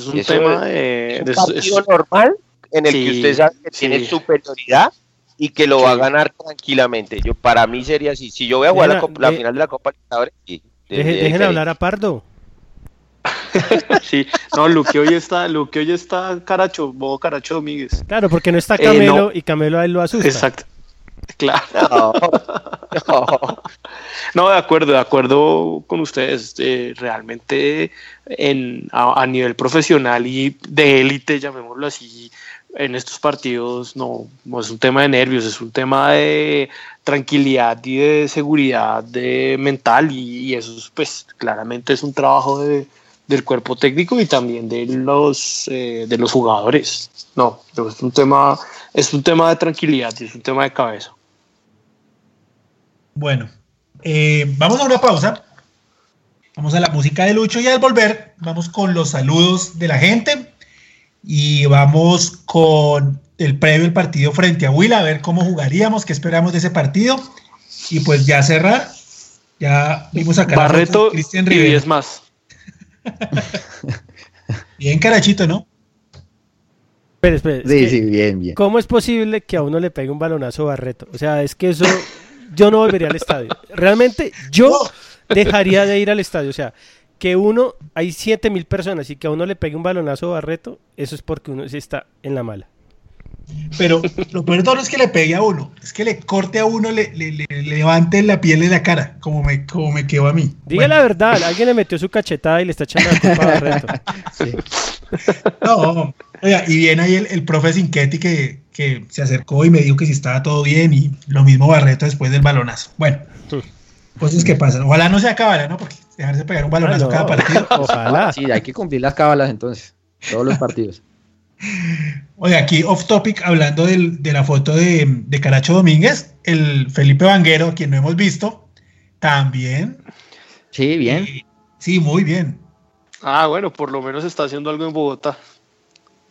es, un tema de, ¿Es un partido normal en el que usted sabe que tiene superioridad y que lo va a ganar tranquilamente. Yo para mí sería así. Si yo voy a jugar la, final de la Copa Libertadores, sí, dejen hablar a Pardo. sí, no, Luque hoy está, Luque hoy está Caracho, modo Caracho Domínguez. Claro, porque no está eh, Camelo y Camelo a él lo asusta. Exacto. Claro. No, no. de acuerdo, de acuerdo con ustedes. Eh, realmente en, a, nivel profesional y de élite, llamémoslo así, en estos partidos no, es un tema de nervios, es un tema de tranquilidad y de seguridad de mental y, eso pues claramente es un trabajo de, del cuerpo técnico y también de los eh, de los jugadores. No, es un tema es un tema de tranquilidad y es un tema de cabeza. Bueno, eh, vamos a una pausa. Vamos a la música de Lucho y al volver vamos con los saludos de la gente y vamos con el previo el partido frente a Huila, a ver cómo jugaríamos, qué esperamos de ese partido. Y pues ya cerrar, ya vimos acá Barreto Cristian y es más. bien carachito, ¿no? Espera, espera. Sí, sí, bien, bien. ¿Cómo es posible que a uno le pegue un balonazo Barreto? O sea, es que eso yo no volvería al estadio. Realmente yo dejaría de ir al estadio. O sea, que uno, hay 7 mil personas y que a uno le pegue un balonazo Barreto, eso es porque uno sí está en la mala. Pero lo peor no es que le pegue a uno, es que le corte a uno, le, levante la piel de la cara, como me, como me quedó a mí. Diga la verdad, alguien le metió su cachetada y le está echando la culpa a Barreto. No, oiga, y viene ahí el, el profe Sinquetti que, que se acercó y me dijo que si estaba todo bien y lo mismo Barreto después del balonazo. Bueno, cosas que pasan. Ojalá no se acabara, ¿no? Porque dejarse pegar un balonazo cada partido. Ojalá. Sí, hay que cumplir las cábalas entonces, todos los partidos. Oye, aquí off topic, hablando de la foto de, Caracho Domínguez, el Felipe Vanguero, quien no hemos visto, también. Sí, bien. Eh, sí, muy bien. Ah, bueno, por lo menos está haciendo algo en Bogotá.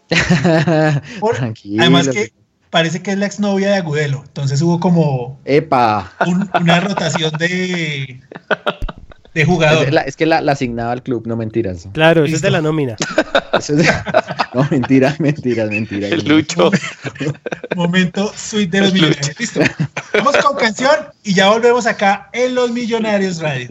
Tranquilo. Además que parece que es la exnovia de Agudelo. Entonces hubo como ¡Epa! una rotación de, de Es, jugador. la- es que la, la asignaba al club, no mentiras. Claro, eso es de la nómina. Eso es de- no, mentiras, mentiras, mentiras. El Lucho. Momento suite de los millonarios. Listo. Vamos con canción y ya volvemos acá en Los Millonarios Radio.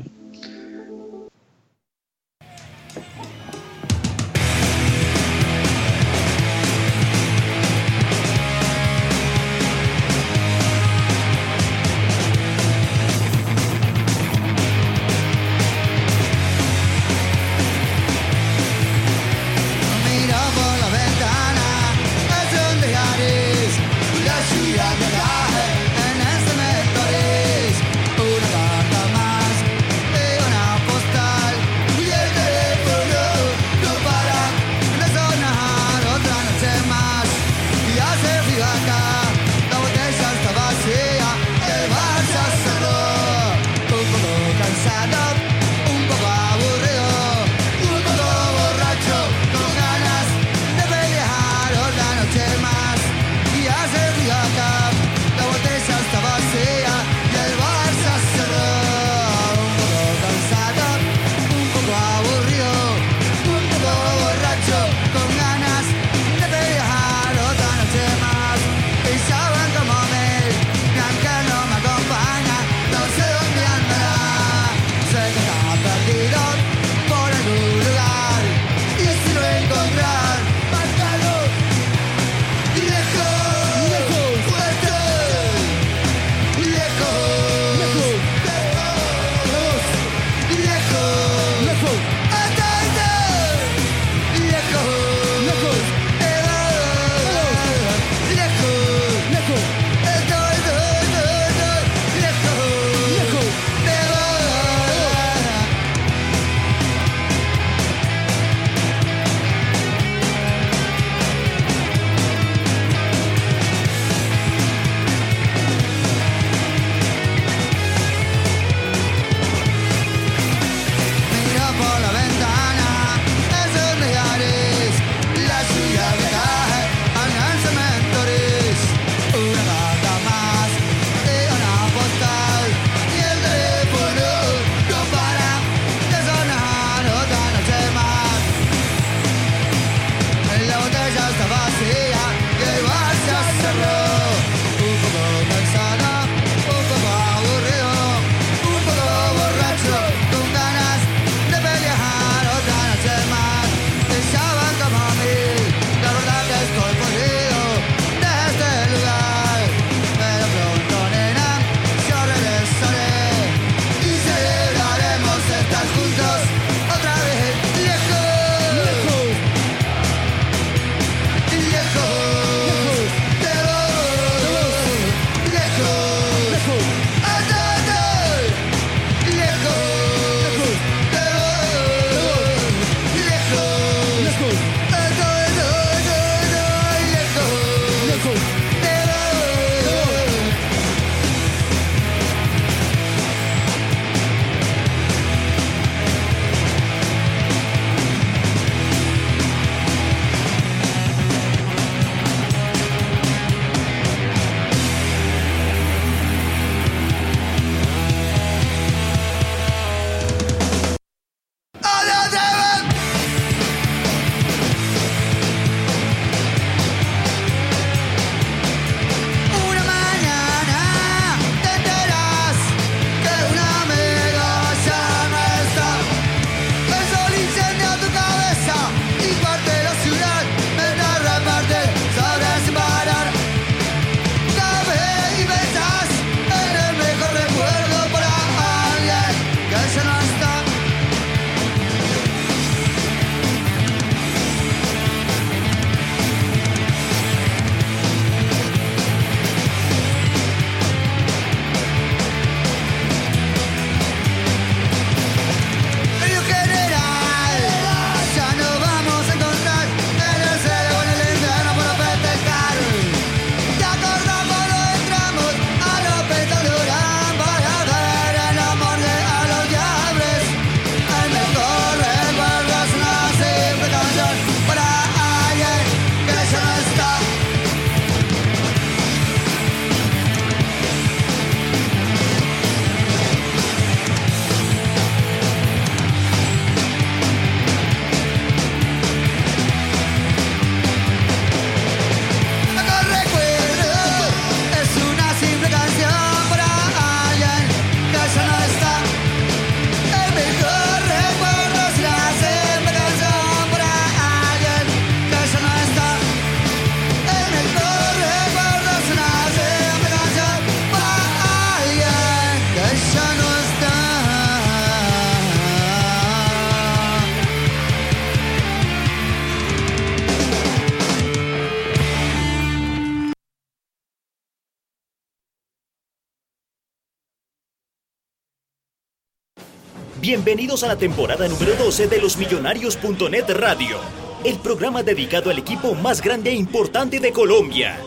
Bienvenidos a la temporada número 12 de los Millonarios.net Radio, el programa dedicado al equipo más grande e importante de Colombia.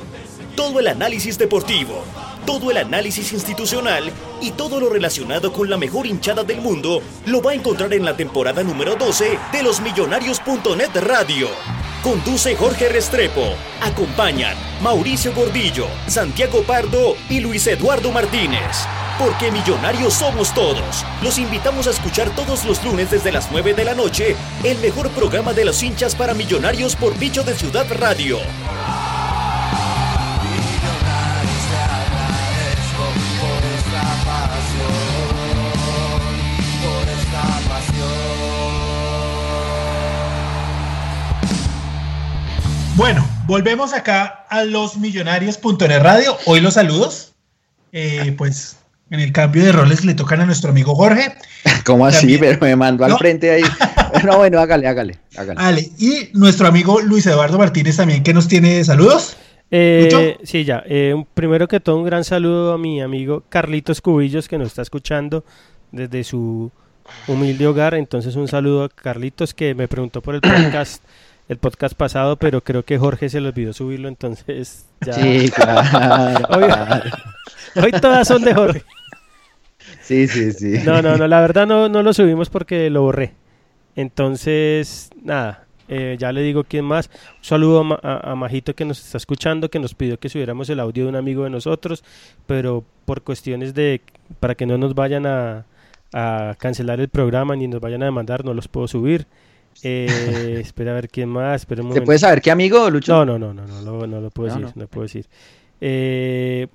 Todo el análisis deportivo, todo el análisis institucional y todo lo relacionado con la mejor hinchada del mundo lo va a encontrar en la temporada número 12 de los Millonarios.net Radio. Conduce Jorge Restrepo. Acompañan Mauricio Gordillo, Santiago Pardo y Luis Eduardo Martínez. Porque millonarios somos todos. Los invitamos a escuchar todos los lunes desde las 9 de la noche el mejor programa de los hinchas para millonarios por Bicho de Ciudad Radio. Bueno, volvemos acá a los millonarios.net radio. Hoy los saludos. Eh, pues en el cambio de roles le tocan a nuestro amigo Jorge. ¿Cómo así? También- Pero me mandó al No. frente ahí. No, bueno, hágale, hágale, hágale. Ale, y nuestro amigo Luis Eduardo Martínez también que nos tiene saludos. Eh, sí, ya. eh, primero que todo, un gran saludo a mi amigo Carlitos Cubillos que nos está escuchando desde su humilde hogar. Entonces, un saludo a Carlitos que me preguntó por el podcast, el podcast pasado, pero creo que Jorge se le olvidó subirlo. Entonces, ya. Sí, claro. Hoy todas son de Jorge. Sí, sí, sí. No, no, no, la verdad no, no lo subimos porque lo borré. Entonces, nada, eh, ya le digo quién más. Un saludo a Majito que nos está escuchando, que nos pidió que subiéramos el audio de un amigo de nosotros, pero por cuestiones de, para que no nos vayan a, a cancelar el programa ni nos vayan a demandar, no los puedo subir. Eh, espera a ver quién más, espera un ¿Se puede saber qué amigo, Lucho? No, no, no, no, no, lo- no lo puedo No, decir, no. no puedo decir. Eh,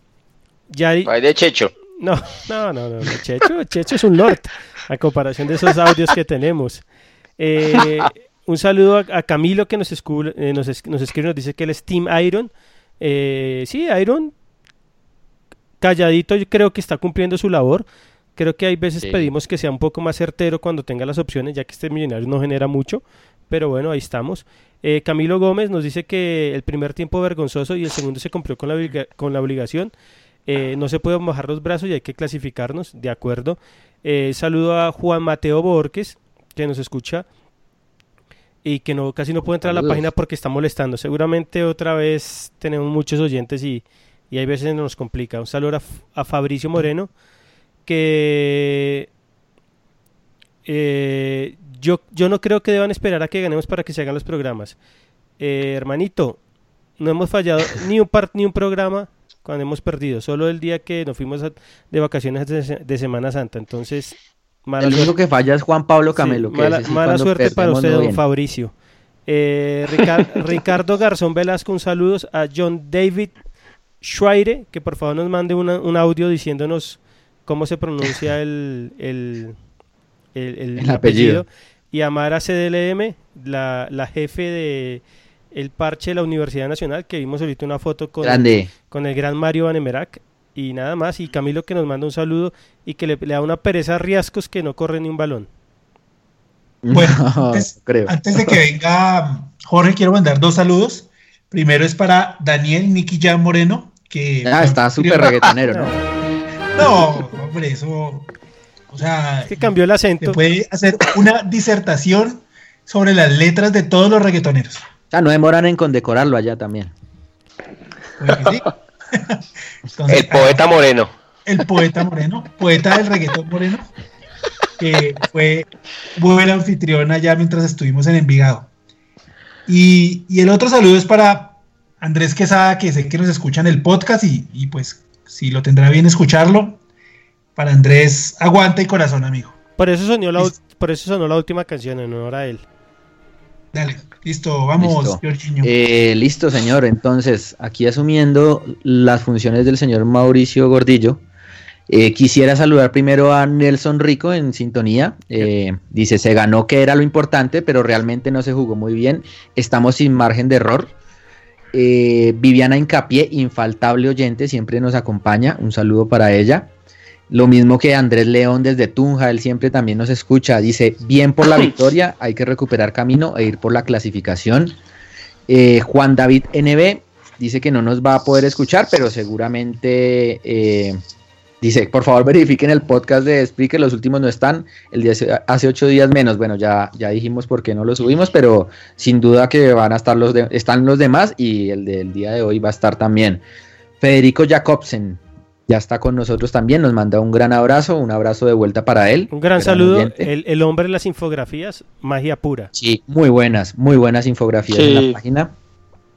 Yari, Ay, de Checho. no, no, no, no, no, Checho, Checho es un lord a comparación de esos audios que tenemos. Eh, un saludo a, a Camilo que nos, escu- eh, nos, es- nos escribe, nos dice que él es Team Iron. Eh, sí, Iron, calladito, yo creo que está cumpliendo su labor. Creo que hay veces Sí. pedimos que sea un poco más certero cuando tenga las opciones, ya que este millonario no genera mucho. Pero bueno, ahí estamos. Eh, Camilo Gómez nos dice que el primer tiempo vergonzoso y el segundo se cumplió con la, con la obligación. Eh, no se pueden bajar los brazos y hay que clasificarnos, de acuerdo. Eh, saludo a Juan Mateo Borges, que nos escucha y que no casi no puede entrar a la página porque está molestando. Seguramente otra vez tenemos muchos oyentes y, y hay veces nos complica. Un saludo a, a Fabricio Moreno, que eh, yo, yo no creo que deban esperar a que ganemos para que se hagan los programas. Eh, hermanito, no hemos fallado ni un par- ni un programa cuando hemos perdido, solo el día que nos fuimos a- de vacaciones de, se- de Semana Santa. Entonces, mala El único que falla es Juan Pablo Sí, Camelo. que mala suerte para usted, don. Fabricio. Eh, Ricar- Ricardo Garzón Velasco, un saludo a John David Schweire, que por favor nos mande una- un audio diciéndonos cómo se pronuncia el, el, el- el El apellido. Y a Mara CDLM, la, la jefe de el parche de la Universidad Nacional, que vimos ahorita una foto con, Grande. con el gran Mario Vanemerac. Y nada más, y Camilo que nos manda un saludo y que le, le da una pereza a Riascos que no corre ni un balón. Bueno, No, antes, creo. antes de que venga Jorge, quiero mandar dos saludos. Primero es para Daniel Nicky Jan Moreno, que... Ah, está súper reggaetonero, ¿no? No, hombre, eso... O sea, Es que cambió el se acento. puede hacer una disertación sobre las letras de todos los reggaetoneros. Sea, no demoran en condecorarlo allá también. Puede que sí. Entonces, El poeta moreno. el poeta Moreno, poeta del reggaetón Moreno, que fue buen anfitrión allá mientras estuvimos en Envigado. Y, y el otro saludo es para Andrés Quesada, que sé que nos escucha en el podcast y, y pues si lo tendrá bien escucharlo. Para Andrés, aguanta y corazón, amigo. Por eso sonó la, ul- Listo. por eso sonó la última canción en honor a él. Dale, listo, vamos, Listo. Jorginho. Eh, listo, señor. Entonces, aquí asumiendo las funciones del señor Mauricio Gordillo, eh, quisiera saludar primero a Nelson Rico en sintonía. Eh, dice, se ganó que era lo importante, pero realmente no se jugó muy bien. Estamos sin margen de error. Eh, Viviana Incapié, infaltable oyente, siempre nos acompaña. Un saludo para ella. Lo mismo que Andrés León desde Tunja, él siempre también nos escucha. Dice, bien por la victoria, hay que recuperar camino e ir por la clasificación. Eh, Juan David NB dice que no nos va a poder escuchar, pero seguramente eh, Dice, por favor verifiquen el podcast de Spreaker, los últimos no están, el de hace- ocho días menos, bueno, ya, ya dijimos por qué no lo subimos, pero sin duda que van a estar los de- están los demás y el del día de hoy va a estar también. Federico Jacobsen ya está con nosotros también, nos manda un gran abrazo, un abrazo de vuelta para él. Un gran saludo. El, el hombre de las infografías, magia pura. Sí, muy buenas, muy buenas infografías Sí. en la página.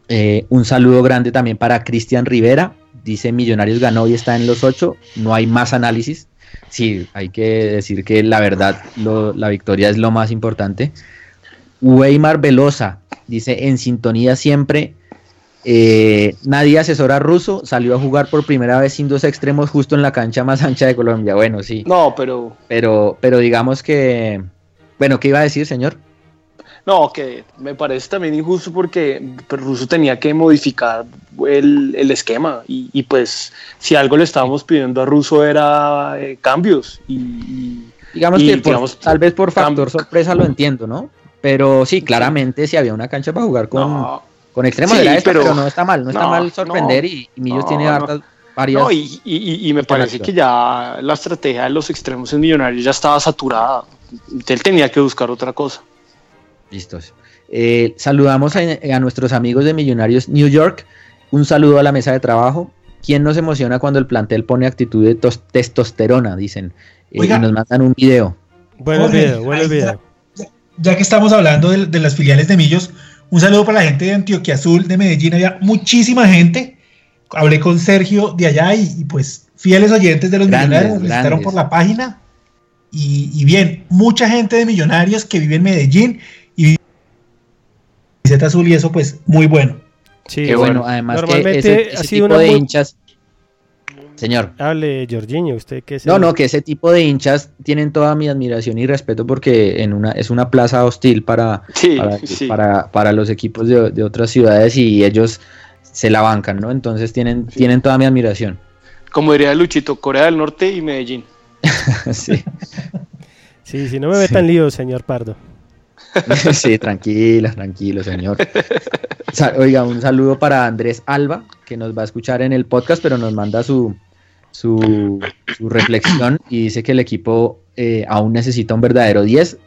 Eh, un saludo grande también para Cristian Rivera. Dice Millonarios ganó y está en los ocho. No hay más análisis. Sí, hay que decir que la verdad, lo- la victoria es lo más importante. Weimar Velosa dice en sintonía siempre. Eh, nadie asesora ruso. Salió a jugar por primera vez sin dos extremos justo en la cancha más ancha de Colombia. Bueno, sí. No, pero Pero, pero digamos que. Bueno, ¿qué iba a decir, señor? no, que me parece también injusto porque pues, Russo tenía que modificar el, el esquema y, y, pues si algo le estábamos pidiendo a Russo era eh, cambios y, y- Digamos Y, que por- digamos, tal vez por factor sorpresa lo entiendo, ¿no? Pero sí, claramente si había una cancha para jugar con, no, con extremos Sí, era esta, pero, pero- no está mal, no está mal sorprender no, y, y Millos no, tiene no. hartas varias. no, y, y- y- y me parece que ya la estrategia de los extremos en Millonarios ya estaba saturada. Él tenía que buscar otra cosa. Listos. Eh, saludamos a, a nuestros amigos de Millonarios New York. Un saludo a la mesa de trabajo. ¿Quién nos emociona cuando el plantel pone actitud de tos- testosterona? Dicen. Eh, Oiga. y nos mandan un video. Bueno Jorge, video, bueno ahí video. ya, ya que estamos hablando de, de las filiales de Millos, un saludo para la gente de Antioquia Azul, de Medellín. Había muchísima gente. Hablé con Sergio de allá y, y, pues fieles oyentes de los Grandes, millonarios nos visitaron por la página. Y, y bien, mucha gente de millonarios que vive en Medellín y camiseta azul y eso pues muy bueno. Sí, Qué bueno, además que Normalmente ese, ese ha sido tipo una de muy- hinchas. Señor. Hable, Jorginho, usted es No, no, que ese tipo de hinchas tienen toda mi admiración y respeto porque en una es una plaza hostil para, Sí, para, sí. para, para los equipos de, de otras ciudades y ellos se la bancan, ¿no? Entonces tienen, tienen toda mi admiración. Como diría Luchito, Corea del Norte y Medellín. sí. Sí, sí, no me metan lío, señor Pardo. sí, tranquilo, tranquilo, señor. Oiga, un saludo para Andrés Alba, que nos va a escuchar en el podcast, pero nos manda su, su, su reflexión y dice que el equipo eh, aún necesita un verdadero 10,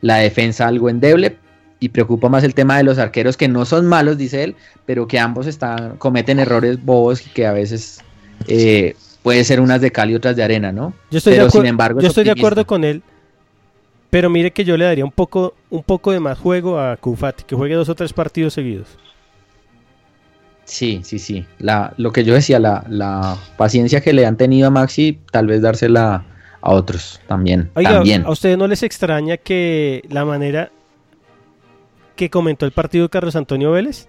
la defensa algo endeble y preocupa más el tema de los arqueros que no son malos, dice él, pero que ambos están, cometen errores bobos y que a veces eh, puede ser unas de cal y otras de arena, ¿no? Yo estoy, pero de, sin embargo, es yo estoy de acuerdo con él, pero mire que yo le daría un poco, un poco de más juego a Kufati, que juegue dos o tres partidos seguidos. Sí, sí, sí. La, lo que yo decía, la, la paciencia que le han tenido a Maxi, tal vez dársela a otros también. Oiga, también. ¿a ustedes no les extraña que la manera que comentó el partido de Carlos Antonio Vélez?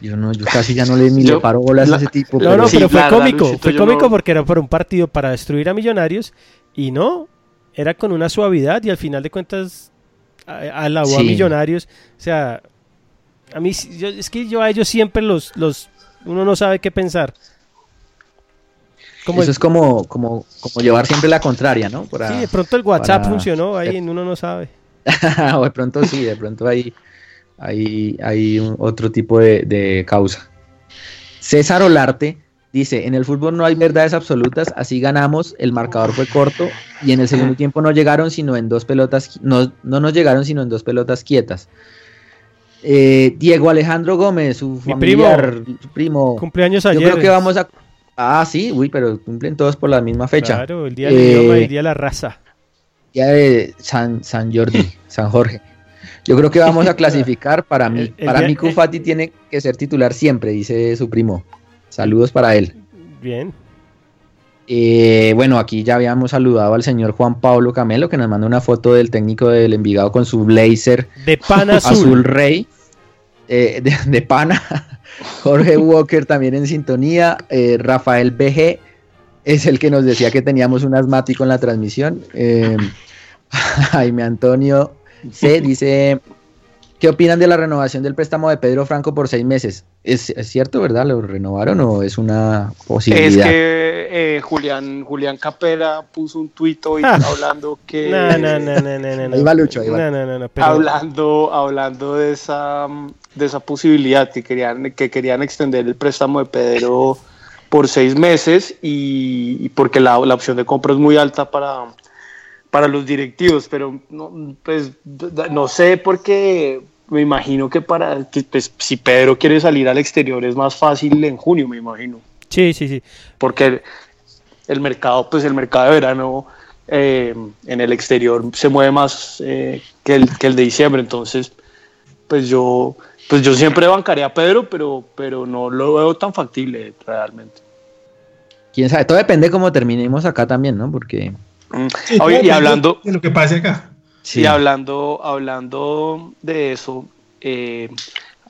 Yo no, yo casi ya no le ni le Yo- paro bolas la- a ese tipo. No, pero no, sí, pero fue cómico, fue cómico no- porque era para un partido para destruir a Millonarios y no, era con una suavidad y al final de cuentas a- alabó a Sí. Millonarios, o sea, a mí yo- es que yo a ellos siempre los los uno no sabe qué pensar. Como Eso el- es como, como, como llevar siempre la contraria, ¿no? Para- sí, de pronto el WhatsApp para- funcionó ahí, uno no sabe. o de pronto sí, de pronto hay, hay, hay un- otro tipo de, de causa. César Olarte dice, en el fútbol no hay verdades absolutas, así ganamos, el marcador fue corto y en el segundo tiempo no llegaron sino en dos pelotas, no, no nos llegaron sino en dos pelotas quietas. Eh, Diego Alejandro Gómez, su Mi familiar, su primo, Cumpleaños yo ayer. creo que vamos a... Ah, sí, uy, pero cumplen todos por la misma fecha. Claro, el día del Eh, idioma y el día de la raza. Día de San, San Jordi, San Jorge. Yo creo que vamos a clasificar para mí. El- el para día- mí Kufati tiene que ser titular siempre, dice su primo. Saludos para él. Bien. Eh, bueno, aquí ya habíamos saludado al señor Juan Pablo Camelo, que nos manda una foto del técnico del Envigado con su blazer De pan azul. azul, rey, eh, de, de pana. Jorge Walker también en sintonía. eh, Rafael BG es el que nos decía que teníamos un asmático en la transmisión. eh, Jaime Antonio C dice: ¿Qué opinan de la renovación del préstamo de Pedro Franco por seis meses? ¿Es, es cierto, verdad? ¿Lo renovaron o es una Es posibilidad? que eh, Julián, Julián Capera puso un tuit hoy Ah. hablando que No, no, no, no, no, no, no. Ahí va Lucho, ahí va. No, no, no, no, pero- hablando, hablando de esa de esa posibilidad que querían, que querían extender el préstamo de Pedro por seis meses y, y porque la, la opción de compra es muy alta para, para los directivos, pero no, pues, no sé porque me imagino que para que, pues, si Pedro quiere salir al exterior es más fácil en junio, me imagino, Sí, sí, sí. porque el, el mercado, pues el mercado de verano eh, en el exterior se mueve más eh, que, el, que el de diciembre, entonces pues yo pues yo siempre bancaré a Pedro, pero, pero no lo veo tan factible realmente. Quién sabe, todo depende cómo terminemos acá también, ¿no? Porque Mm. Sí, Oye, y hablando, de lo que pase acá. sí, Y hablando, hablando de eso, eh,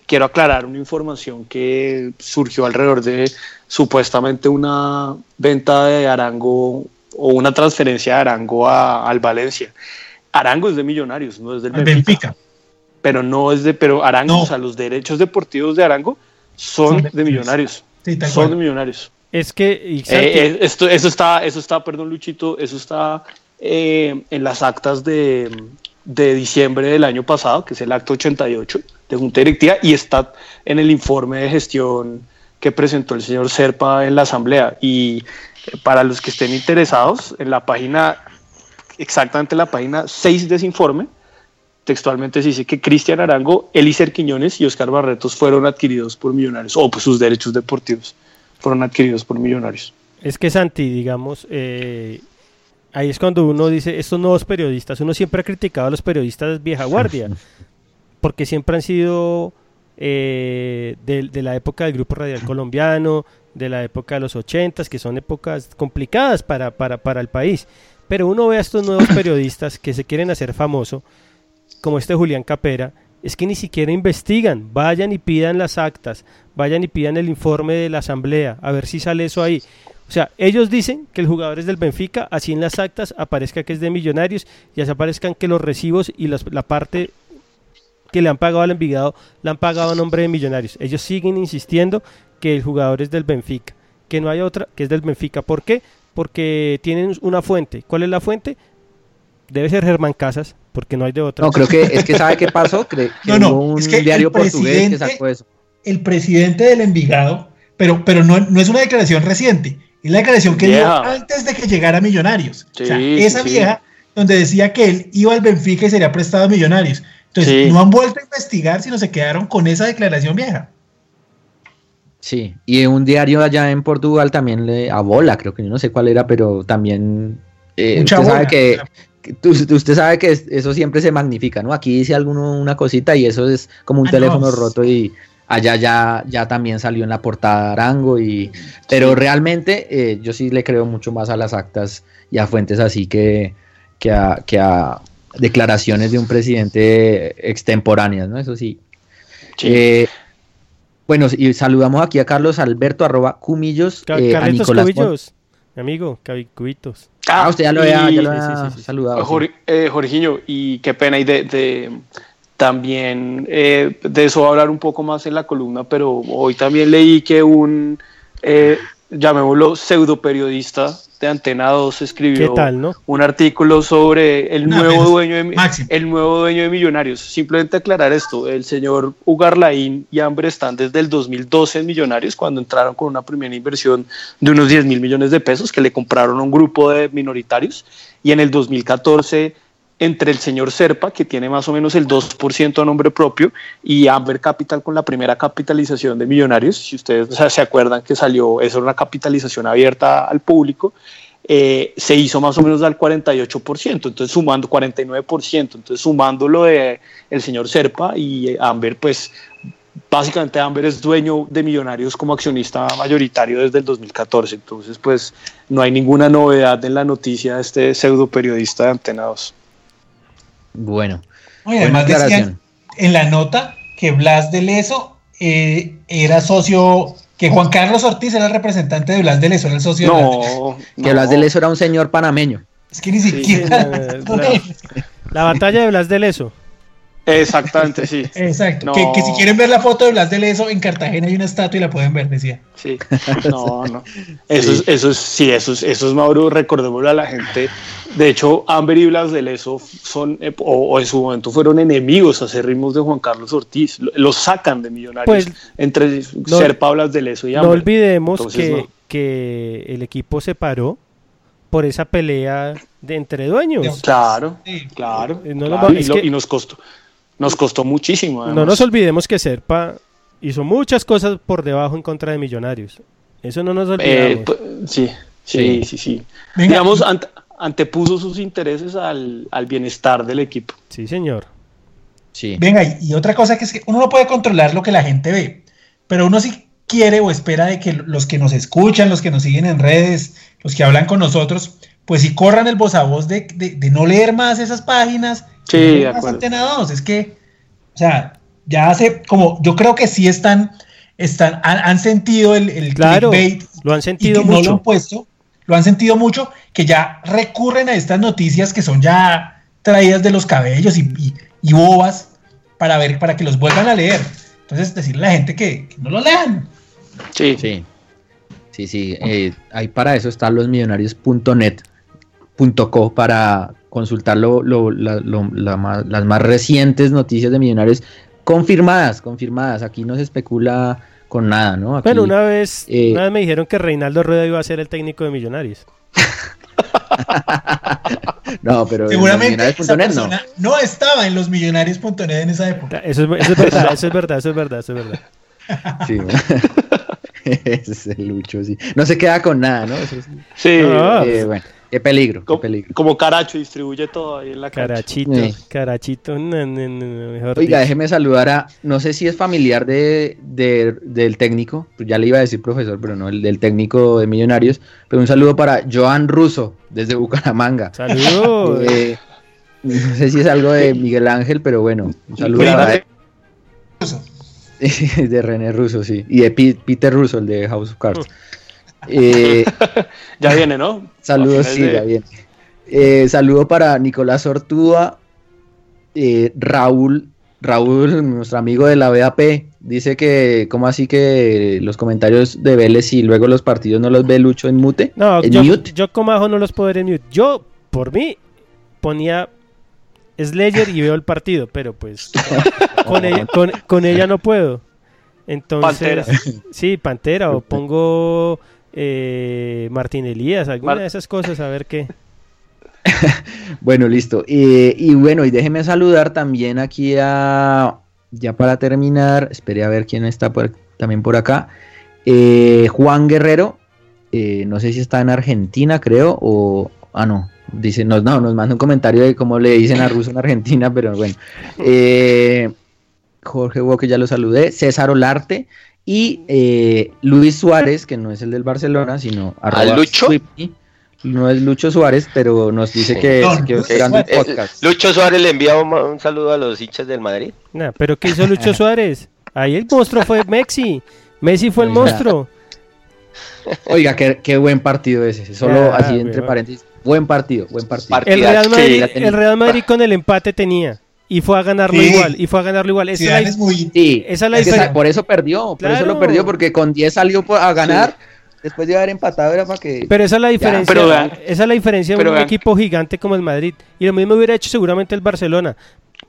quiero aclarar una información que surgió alrededor de supuestamente una venta de Arango o una transferencia de Arango a- al Valencia. Arango es de Millonarios, no es del Benfica, Benfica. Pero no es de, pero Arango, No. o sea, los derechos deportivos de Arango son, Son de de Millonarios, Sí, son de cual. Millonarios. Es que, Eh, eh, esto, eso está, eso está, perdón Luchito, eso está eh, en las actas de, de diciembre del año pasado, que es el acto 88 de Junta Directiva, y está en el informe de gestión que presentó el señor Serpa en la Asamblea. Y eh, para los que estén interesados, en la página, exactamente en la página 6 de ese informe, textualmente se dice que Cristian Arango, Elícer Quiñones y Oscar Barretos fueron adquiridos por millonarios, o pues sus derechos deportivos fueron adquiridos por millonarios. es que Santi, digamos, eh, ahí es cuando uno dice, estos nuevos periodistas, uno siempre ha criticado a los periodistas vieja guardia, porque siempre han sido eh, de, de la época del Grupo Radial Colombiano, de la época de los ochentas, que son épocas complicadas para, para, para el país. Pero uno ve a estos nuevos periodistas que se quieren hacer famoso, como este Julián Capera, es que ni siquiera investigan, vayan y pidan las actas, vayan y pidan el informe de la asamblea, a ver si sale eso ahí. O sea, ellos dicen que el jugador es del Benfica, así en las actas aparezca que es de Millonarios y así aparezcan que los recibos y la parte que le han pagado al Envigado la han pagado a nombre de Millonarios. Ellos siguen insistiendo que el jugador es del Benfica, que no hay otra que es del Benfica. ¿Por qué? Porque tienen una fuente. ¿Cuál es la fuente? Debe ser Germán Casas, porque no hay de otra. no, creo que es que sabe qué pasó, que No, no, hubo un es que el diario portugués que presidente- sacó eso. El presidente del Envigado, pero, pero no, no es una declaración reciente, es la declaración que dio Vieja. antes de que llegara a Millonarios. o sea, Sí, esa sí, sí. vieja donde decía que él iba al Benfica y sería prestado a Millonarios. Entonces, Sí. no han vuelto a investigar, sino se quedaron con esa declaración vieja. Sí, y un diario allá en Portugal también le a bola, creo que yo no sé cuál era, pero también eh, usted sabe que, usted sabe que es- eso siempre se magnifica, ¿no? Aquí dice alguno una cosita y eso es como un Ah, teléfono no. roto y allá ya ya también salió en la portada Arango y pero realmente eh, yo sí le creo mucho más a las actas y a fuentes así que que a, que a declaraciones de un presidente extemporáneas, ¿no? Eso sí. Sí. Eh, bueno, y saludamos aquí a Carlos Alberto, arroba Cumillos, Ca- eh, a Nicolás Cubillos, mi amigo, Cabi- Cubitos. Ah, usted ya lo había, y- ya lo sí, había sí, sí. saludado. sí. Jor- eh, Jorginho, y qué pena, y de, de- también eh, de eso va a hablar un poco más en la columna, pero hoy también leí que un, eh, llamémoslo, pseudo periodista de Antena 2 escribió ¿Qué tal, no? un artículo sobre el No, nuevo dueño de máximo. el nuevo dueño de Millonarios. Simplemente aclarar esto, el señor Ugarlaín y Amber están desde el 2012 en Millonarios cuando entraron con una primera inversión de unos 10 mil millones de pesos que le compraron a un grupo de minoritarios y en el 2014 entre el señor Serpa, que tiene más o menos el 2% a nombre propio, y Amber Capital con la primera capitalización de Millonarios, si ustedes se acuerdan que salió, eso era una capitalización abierta al público, eh, se hizo más o menos al 48%, entonces sumando 49%, entonces sumando lo de el señor Serpa y eh, Amber, pues básicamente Amber es dueño de Millonarios como accionista mayoritario desde el 2014, entonces pues no hay ninguna novedad en la noticia de este pseudo periodista de Antena 2. Bueno, buena además decían en la nota que Blas de Leso eh, era socio, que Juan Carlos Ortiz era el representante de Blas de Leso, era el socio de Blas de Leso. No, Que no. Blas de Leso era un señor panameño. Es que ni Sí, siquiera. La, la- la batalla de Blas de Leso. Exactamente, sí. Exacto. No. Que, que si quieren ver la foto de Blas de Leso, en Cartagena hay una estatua y la pueden ver, decía. Sí, no, no. Eso es, eso es, sí, eso es, eso es Mauro, recordémoslo a la gente. De hecho, Amber y Blas de Leso son, eh, o, o en su momento fueron enemigos acérrimos de Juan Carlos Ortiz. Lo- Los sacan de millonarios Pues, entre no- Serpa, Blas de Leso y No Amber. olvidemos Entonces, que, no. que el equipo se paró por esa pelea de entre dueños. Claro, Sí. claro. Eh, no claro, nos va- y, es lo- que- y nos costó. Nos costó muchísimo. No nos olvidemos que Serpa hizo muchas cosas por debajo en contra de Millonarios. Eso no nos Eh, olvidamos. pues, sí, sí, sí, sí. Venga, Digamos, ante- antepuso sus intereses al, al bienestar del equipo. Sí, señor. Sí. Venga, y, y otra cosa que es que uno no puede controlar lo que la gente ve, pero uno sí quiere o espera de que los que nos escuchan, los que nos siguen en redes, los que hablan con nosotros, pues sí corran el voz a voz de, de- de no leer más esas páginas. Sí, no de acuerdo. Antena 2. Es que, o sea, ya hace como, yo creo que sí están, están han, han sentido el, el Claro, clickbait lo han y sentido que no lo mucho. han puesto, lo han sentido mucho, que ya recurren a estas noticias que son ya traídas de los cabellos y, y- y bobas para ver, para que los vuelvan a leer. Entonces, decirle a la gente que, que no lo lean. Sí. Sí, sí, sí. eh, ahí para eso están los millonarios.net, .co para consultar lo- lo- la- lo- la más- las más recientes noticias de millonarios confirmadas, confirmadas. Aquí no se especula con nada, ¿no? Aquí, Bueno, una vez, eh, una vez me dijeron que Reinaldo Rueda iba a ser el técnico de Millonarios. No, pero en Seguramente esa millonarios.net no. no. estaba en los millonarios.net en esa época. Eso es, eso es verdad, eso es verdad, eso es verdad, eso es verdad. Sí, bueno. Ese es el Lucho, sí. No se queda con nada, ¿no? Eso sí. Sí. Eh, bueno, qué peligro, qué como, peligro. como Caracho distribuye todo ahí en la cancha. Carachito, carachito, no, no, no, mejor Oiga, dicho. déjeme saludar a, no sé si es familiar de, de- del técnico, pues ya le iba a decir profesor, pero no, el del técnico de Millonarios, pero un saludo para Joan Russo, desde Bucaramanga. Saludos. Eh, no sé si es algo de Miguel Ángel, pero bueno, un saludo Prima para de- René Russo, sí, y de Peter Russo, el de House of Cards. Eh, Ya viene, ¿no? Saludos, sí, de- ya bien. Eh, saludo para Nicolás Ortúa, eh, Raúl, Raúl, nuestro amigo de la BAP, dice que, ¿cómo así que los comentarios de Vélez y luego los partidos no los ve Lucho en mute? No, ¿En yo, mute? yo como ajo no los puedo ver en mute. Yo, por mí, ponía Slayer y veo el partido, pero pues con, ella, con, con ella no puedo. Entonces, Pantera. sí, Pantera, o pongo eh, Martín Elías, alguna Mar- de esas cosas, a ver qué. Bueno, listo. Eh, y bueno, y déjeme saludar también aquí a, ya para terminar, esperé a ver quién está por- también por acá. Eh, Juan Guerrero, eh, no sé si está en Argentina, creo, o... Ah, no, dice, no, no, nos manda un comentario de cómo le dicen a Russo en Argentina, pero bueno. Eh, Jorge Hugo, que ya lo saludé, César Olarte y eh, Luis Suárez, que no es el del Barcelona, sino arroba Lucho? Swifty. No es Lucho Suárez, pero nos dice que, Don que el Suárez. podcast. Lucho Suárez le envía un, un saludo a los hinchas del Madrid. Nah, pero ¿qué hizo Lucho Suárez? Ahí el monstruo fue Messi. Messi fue el Oiga. monstruo. Oiga, qué, qué buen partido ese. Solo Ah, así entre paréntesis. Buen partido, buen partido. Real Madrid, el Real Madrid con el empate tenía. Y fue a ganarlo Sí. igual. Y fue a ganarlo igual. Esa es la muy... Sí, Esa es la es diferencia. por eso perdió, por eso lo perdió, porque con 10 salió a ganar. Después de haber empatado era para que... Pero esa es la diferencia. vean- esa es la diferencia de un vean- equipo gigante como el Madrid. Y lo mismo hubiera hecho seguramente el Barcelona.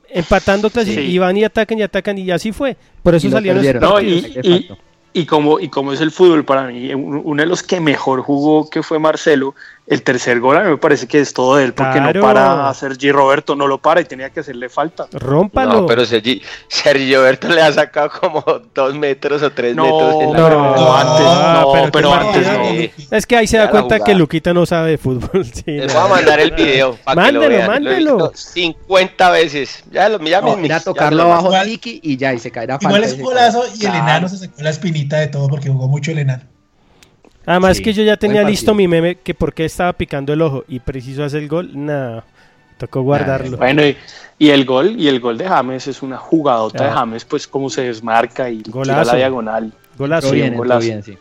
Empatando Sí. y van y atacan y atacan y así fue. Por eso salieron perdieron. No, y- como, y como es el fútbol para mí, un- uno de los que mejor jugó que fue Marcelo, el tercer gol a mí me parece que es todo de él, porque Claro. no para a Sergi Roberto, no lo para y tenía que hacerle falta. Rómpalo. No, pero Sergi, Sergio Berto le ha sacado como dos metros o tres No, metros. en la no, no, antes no, pero pero, qué antes no. Es que ahí se da cuenta que. Luquita no sabe de fútbol. sí, Les voy a mandar el video para que lo Mándelo, vean. Lo he mándelo. visto 50 veces. Ya lo ya No, ya tocarlo lo- abajo Tiki y ya, y se caerá Igual es golazo y el enano se sacó la espinita de todo porque jugó mucho el enano. Además Sí, que yo ya tenía listo mi meme que por qué estaba picando el ojo y preciso hacer el gol. Nada, tocó guardarlo. Bueno, y, y el gol, y el gol de James es una jugadota de Ah. James, pues como se desmarca y tira Golazo. la diagonal. Golazo. Bien, golazo. bien, sí.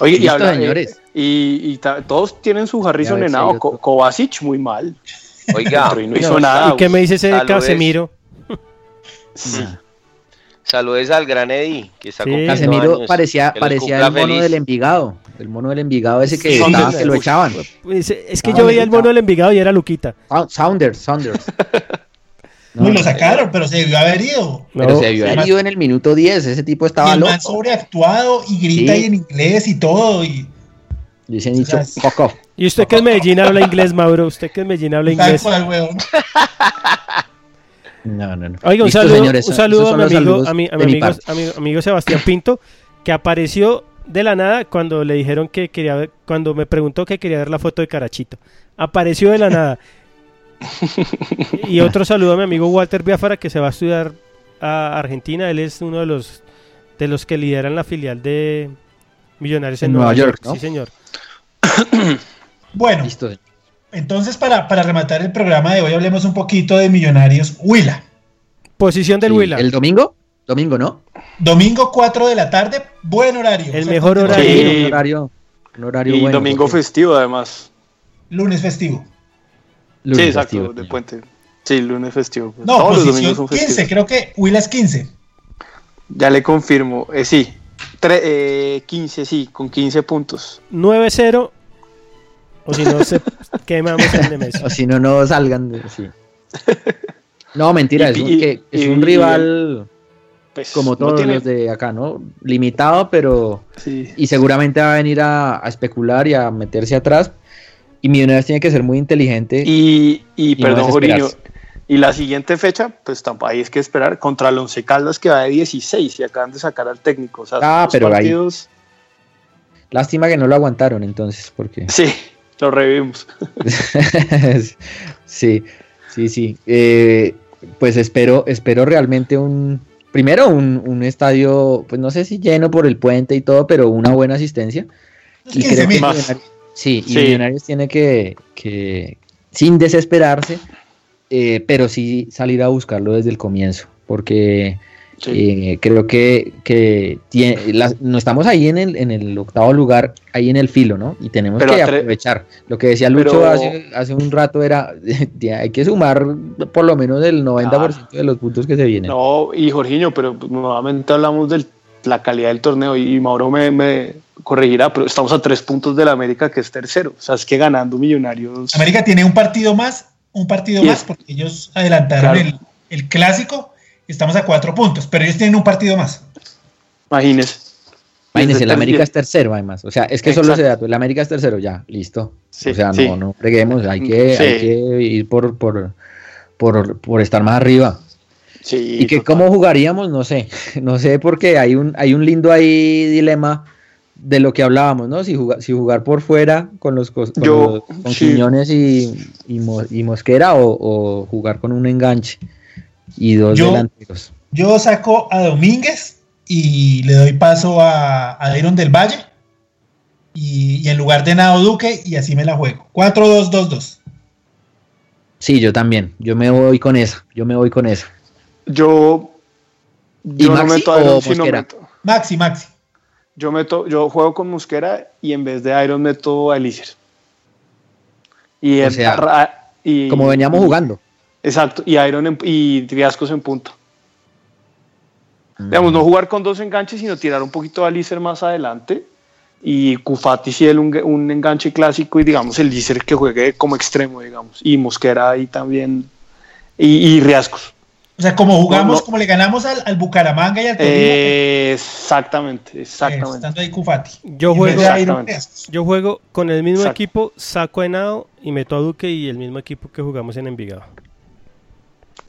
Oye, y, habla- señores. y, todos tienen su Harrison Ko- otro. Kovacic muy mal. Oiga, y no hizo nada. ¿Y qué me dice ese Saludes. Casemiro? Sí. saludes al gran Eddie, que está Sí. Casemiro años. parecía, parecía el mono feliz. del Envigado. El mono del Envigado ese que, Sí, estaba- que lo echaban. Pues, es que Ah, yo veía el mono del Envigado y era Luquita. Sa- Saunders, Saunders. No, lo sacaron, pero se debió haber ido. Pero No, se vio sí. herido en el minuto 10. Ese tipo Y estaba el loco. man sobreactuado y grita Sí. ahí en inglés y todo. Y dicho, Gracias. fuck off. Y usted que es Medellín habla inglés, Mauro. Usted que es Medellín habla inglés. No, no, no. Oiga, un Listo, saludo, señores, un saludo a mi amigo, a mi, a mi amigo, a mi amigo Sebastián Pinto, que apareció de la nada cuando le dijeron que quería ver, cuando me preguntó que quería ver la foto de Carachito. Apareció de la nada. y otro saludo a mi amigo Walter Biafara que se va a estudiar a Argentina. Él es uno de los de los que lideran la filial de Millonarios en, En Nueva, Nueva York. York, ¿no? Sí, señor. Bueno, Listo. entonces para, para rematar el programa de hoy hablemos un poquito de Millonarios Huila. Posición del Sí, Huila. ¿El domingo? Domingo, ¿no? Domingo 4 de la tarde, buen horario. El O sea, mejor horario. Sí. Un horario, un horario Y bueno. domingo porque- festivo además. Lunes festivo. lunes sí, exacto, festivo, de puente. Sí, lunes festivo. No, Todos los domingos posición son 15, festivos. creo que Huila es 15. Ya le confirmo. Eh, sí, Tre- eh, 15, sí, con 15 puntos. 9-0. O si no, se quemamos el Nemesio. O si no, no salgan. de- sí. No, mentira, Y- es un, y- que es y- un y- rival Pues, como no todos tiene- los de acá, ¿no? Limitado, pero. sí. Y seguramente va a venir a, a especular y a meterse atrás. Y Millonarios tiene que ser muy inteligente. Y, y, Y no perdón, Joriño. desesperarse. Y la siguiente fecha, pues tampoco hay es que esperar contra el Once Caldas que va de 16 y acaban de sacar al técnico. O sea, Ah, pero ahí- partidos. Lástima que no lo aguantaron entonces, porque. Sí, lo revivimos. sí, sí, sí. Eh, pues espero, espero realmente un. Primero, un, un estadio, pues no sé si lleno por el puente y todo, pero una buena asistencia. Y creo que 15.000. Más. Millonarios- sí, y. Millonarios tiene que, que, sin desesperarse, eh, pero sí salir a buscarlo desde el comienzo, porque Sí. eh, creo que, que tiene, no estamos ahí en el, en el octavo lugar, ahí en el filo, ¿no? Y tenemos Pero que aprovechar. Lo que decía Lucho Pero- hace, hace un rato era, hay que sumar por lo menos el 90% de los puntos que se vienen. No, y Jorginho, pero nuevamente hablamos de la calidad del torneo y Mauro me, me corregirá, pero estamos a tres puntos del América que es tercero. O sea, es que ganando Millonarios. América tiene un partido más, un partido Y- más, porque ellos adelantaron Claro. el, el clásico. Estamos a cuatro puntos, pero ellos tienen un partido más. Imagínese. Imagínense, Desde el América es tercero además. O sea, es que solo Exacto. ese dato, el América es tercero, ya, listo. Sí, o sea, no, sí. no freguemos, hay que, Sí. hay que ir por, por, por, por estar más arriba. Sí, Y que total. cómo jugaríamos, no sé, no sé porque hay un, hay un lindo ahí dilema de lo que hablábamos, ¿no? Si jugar, si jugar por fuera con los, cos- con, Yo, los- con sí. Quiñones y, y, Mo- y Mosquera o, o jugar con un enganche y dos Yo- delanteros. Yo saco a Domínguez y le doy paso a, a Dairon del Valle. Y, y en lugar de Nado Duque, y así me la juego. 4-2-2-2. Sí, yo también, yo me voy con esa, yo me voy con esa. Yo. ¿Y Yo no Maxi meto a o Iron, sino meto. Maxi, Maxi. Yo meto, yo juego con Mosquera y en vez de Iron meto a Elíser. Y O sea, y- Como veníamos y- jugando. Exacto, y Iron en- y Triascos en punto. Digamos, no jugar con dos enganches, sino tirar un poquito a Lícer más adelante. Y Cufati sí él un, un enganche clásico y digamos el Lícer que juegue como extremo, digamos. Y Mosquera ahí también. Y, y Riascos. O sea, como jugamos, No, no. como le ganamos al, al Bucaramanga y al Eh, exactamente, eh, exactamente. estando ahí Cufati. Yo juego, yo juego con el mismo Exacto. equipo, saco a Henao y meto a Duque y el mismo equipo que jugamos en Envigado.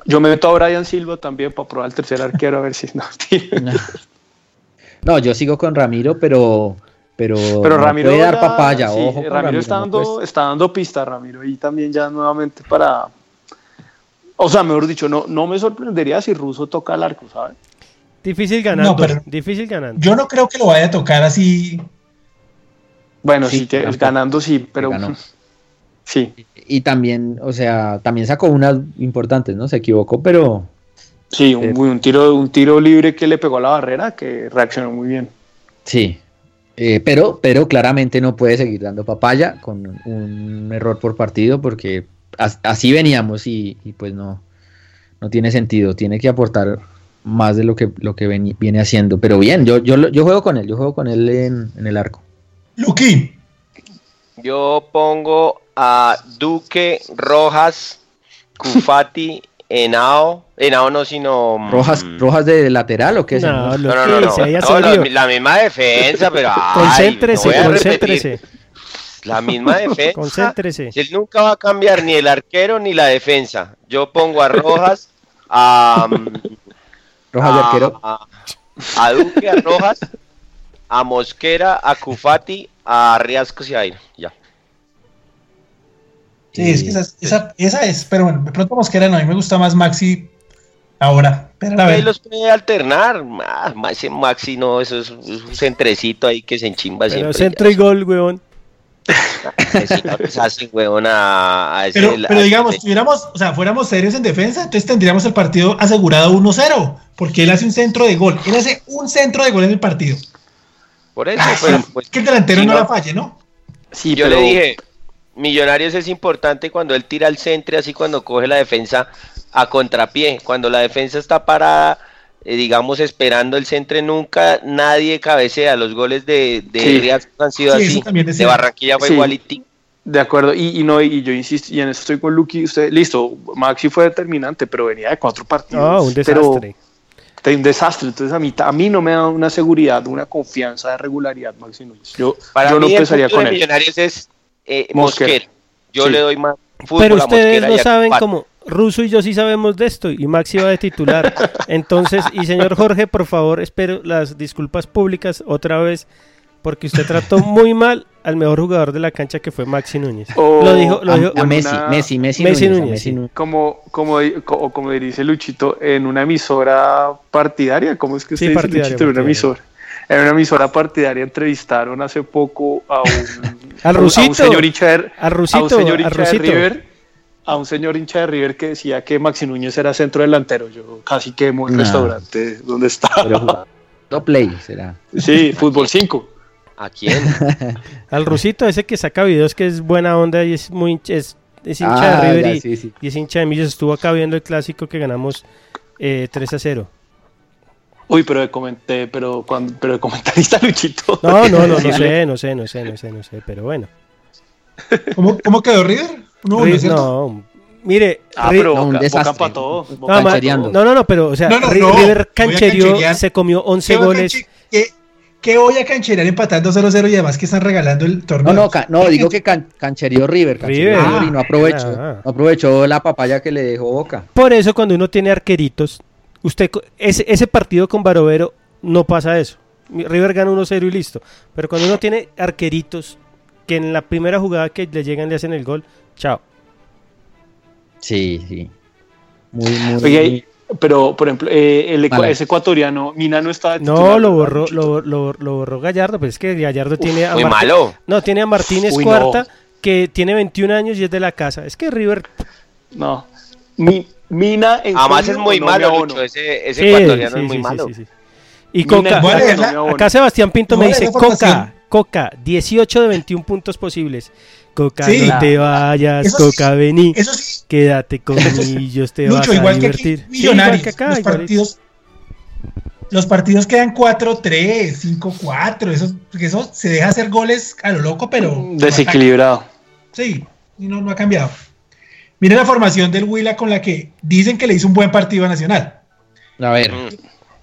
Yo me meto a Brian Silva también para probar el tercer arquero a ver si no. No, yo sigo con Ramiro, pero pero, Pero no Ramiro puede dar ya- papaya, sí, ojo. Ramiro, está, no dando, puedes- está dando pista, Ramiro, y también ya nuevamente para... O sea, mejor dicho, no, no me sorprendería si Russo toca el arco, ¿sabes? Difícil ganando, pero- difícil ganando. Yo no creo que lo vaya a tocar así. Bueno, Sí, sí, ganando sí, pero... ganó. Sí, Y también, o sea, también sacó unas importantes, ¿no? Se equivocó, pero sí, un, Eh. un tiro, un tiro libre que le pegó a la barrera que reaccionó muy bien. sí. Eh, pero, pero claramente no puede seguir dando papaya con un error por partido porque as- así veníamos y, y pues no, no tiene sentido. Tiene que aportar más de lo que, lo que viene haciendo. Pero bien, yo, yo, yo juego con él, yo juego con él en, en el arco. Luqui, Yo pongo a Duque, Rojas, Cufati, Henao. Henao no, sino. mm, ¿Rojas, ¿Rojas de lateral o qué? No, lo No, no, que no. no. la, la misma defensa, pero. ay, concéntrese, no voy a concéntrese. La misma defensa. Concéntrese. Él nunca va a cambiar ni el arquero ni la defensa. Yo pongo a Rojas, a, mm, Rojas de arquero. a, a Duque, a Rojas, a Mosquera, a Cufati, a Riascos y a Aire. Ya. Sí, es que esa, es- esa, esa es, pero bueno, de pronto Mosquera no, a mí me gusta más Maxi ahora. Pero a Ahí ver, los puede alternar. Ah, Maxi no, eso es, es un centrecito ahí que se enchimba Pero siempre. centro y gol, weón. Si no les hacen, weón, a, a ese- pero, pero digamos, tuviéramos, o sea, fuéramos serios en defensa, entonces tendríamos el partido asegurado 1-0, porque él hace un centro de gol. Él hace un centro de gol en el partido. Por eso, Ah, pero, sí, pues, que el delantero si no no- la falle, ¿no? Sí, Yo pero- le dije, Millonarios es importante cuando él tira al centro, así cuando coge la defensa a contrapié. Cuando la defensa está parada, eh, digamos, esperando el centro, nunca nadie cabecea. Los goles de, de Sí. Han sido Sí, así. De cierto. Barranquilla fue Sí. igualito. De acuerdo, y, y no, y yo insisto, y en eso estoy con Lucky, usted, listo, Maxi fue determinante, pero venía de cuatro partidos. No, un pero- desastre. de un desastre, entonces a mí, a mí no me da una seguridad, una confianza de regularidad, Maxi Núñez. Yo, Para yo no mí, el pensaría punto con de él. Millonarios es eh, Mosquera. Mosquera. Yo Sí. le doy más fútbol Pero a ustedes no saben cómo. Russo y yo sí sabemos de esto y Maxi va de titular. Entonces, y señor Jorge, por favor, espero las disculpas públicas otra vez porque usted trató muy mal al mejor jugador de la cancha que fue Maxi Núñez. O lo dijo, lo A, dijo a Messi, una- Messi, Messi, Messi Núñez, a Núñez, Messi sí. Núñez. Como, como, di- co- o como dice Luchito, en una emisora partidaria, ¿cómo es que Sí, usted dice Luchito? En una emisora. En una emisora partidaria entrevistaron hace poco a un, Al a un Rusito, señor hincha de, al a un señor al hincha de. River, a un señor hincha de River que decía que Maxi Núñez era centro delantero. Yo casi quemo el No. restaurante donde estaba. Jugando play será. Sí, fútbol 5. ¿A quién? Al Rusito, ese que saca videos que es buena onda y es muy hincha- es, es hincha Ah, de River ya, y, sí, sí. y es hincha de Millos. Estuvo acá viendo el clásico que ganamos eh, 3 a 0. Uy, pero de, comenté, pero, cuando, pero comentarista Luchito. No, no, no, no sé, no sé, no sé, no sé, no sé, pero bueno. ¿Cómo, cómo quedó River? No, no mire, Ah, pero No, un Boca, Boca desastre. empató. no, no, no, no, pero, o sea, No, no, Ri- no, River cancherear. se comió 11 ¿Qué va a goles. ¿Qué, qué voy a cancherear empatando 0-0 y además que están regalando el torneo? No, no, no, digo que can- canchereó River, canchereó River. River y no aprovechó, Ah. no aprovechó la papaya que le dejó Boca. Por eso cuando uno tiene arqueritos, usted ese, ese partido con Barovero no pasa eso. River gana 1-0 y listo. Pero cuando uno tiene arqueritos que en la primera jugada que le llegan le hacen el gol, chao. Sí, sí. Muy, muy. Oye, pero por ejemplo, eh, el Mala. ese ecuatoriano, Mina no está No, lo ¿verdad, borró, lo, lo- lo borró Gallardo, pero es que Gallardo tiene a Muy malo. No, tiene a Martínez Uy, no. Cuarta, que tiene 21 años y es de la casa. Es que River No. Mi- Mina en Además es muy no malo? Lucho. Ese, ese Sí, ecuatoriano sí, es muy sí, sí, malo. sí, sí. Y Mina Coca, en Voy a junio, leerla. no me abono. acá Sebastián Pinto me dice. Coca, Coca, 18 de 21 puntos posibles. Coca, Sí. no te vayas, Eso sí. Coca, vení, Eso sí, quédate con millos, te Lucho, vas igual a que aquí, divertir. Sí, Millonarios, igual que acá, los partidos, los partidos quedan 4-3, 5-4, eso, eso se deja hacer goles a lo loco, pero Desequilibrado. sí, y no, no ha cambiado. Mire la formación del Huila con la que dicen que le hizo un buen partido a Nacional, A ver, Mm.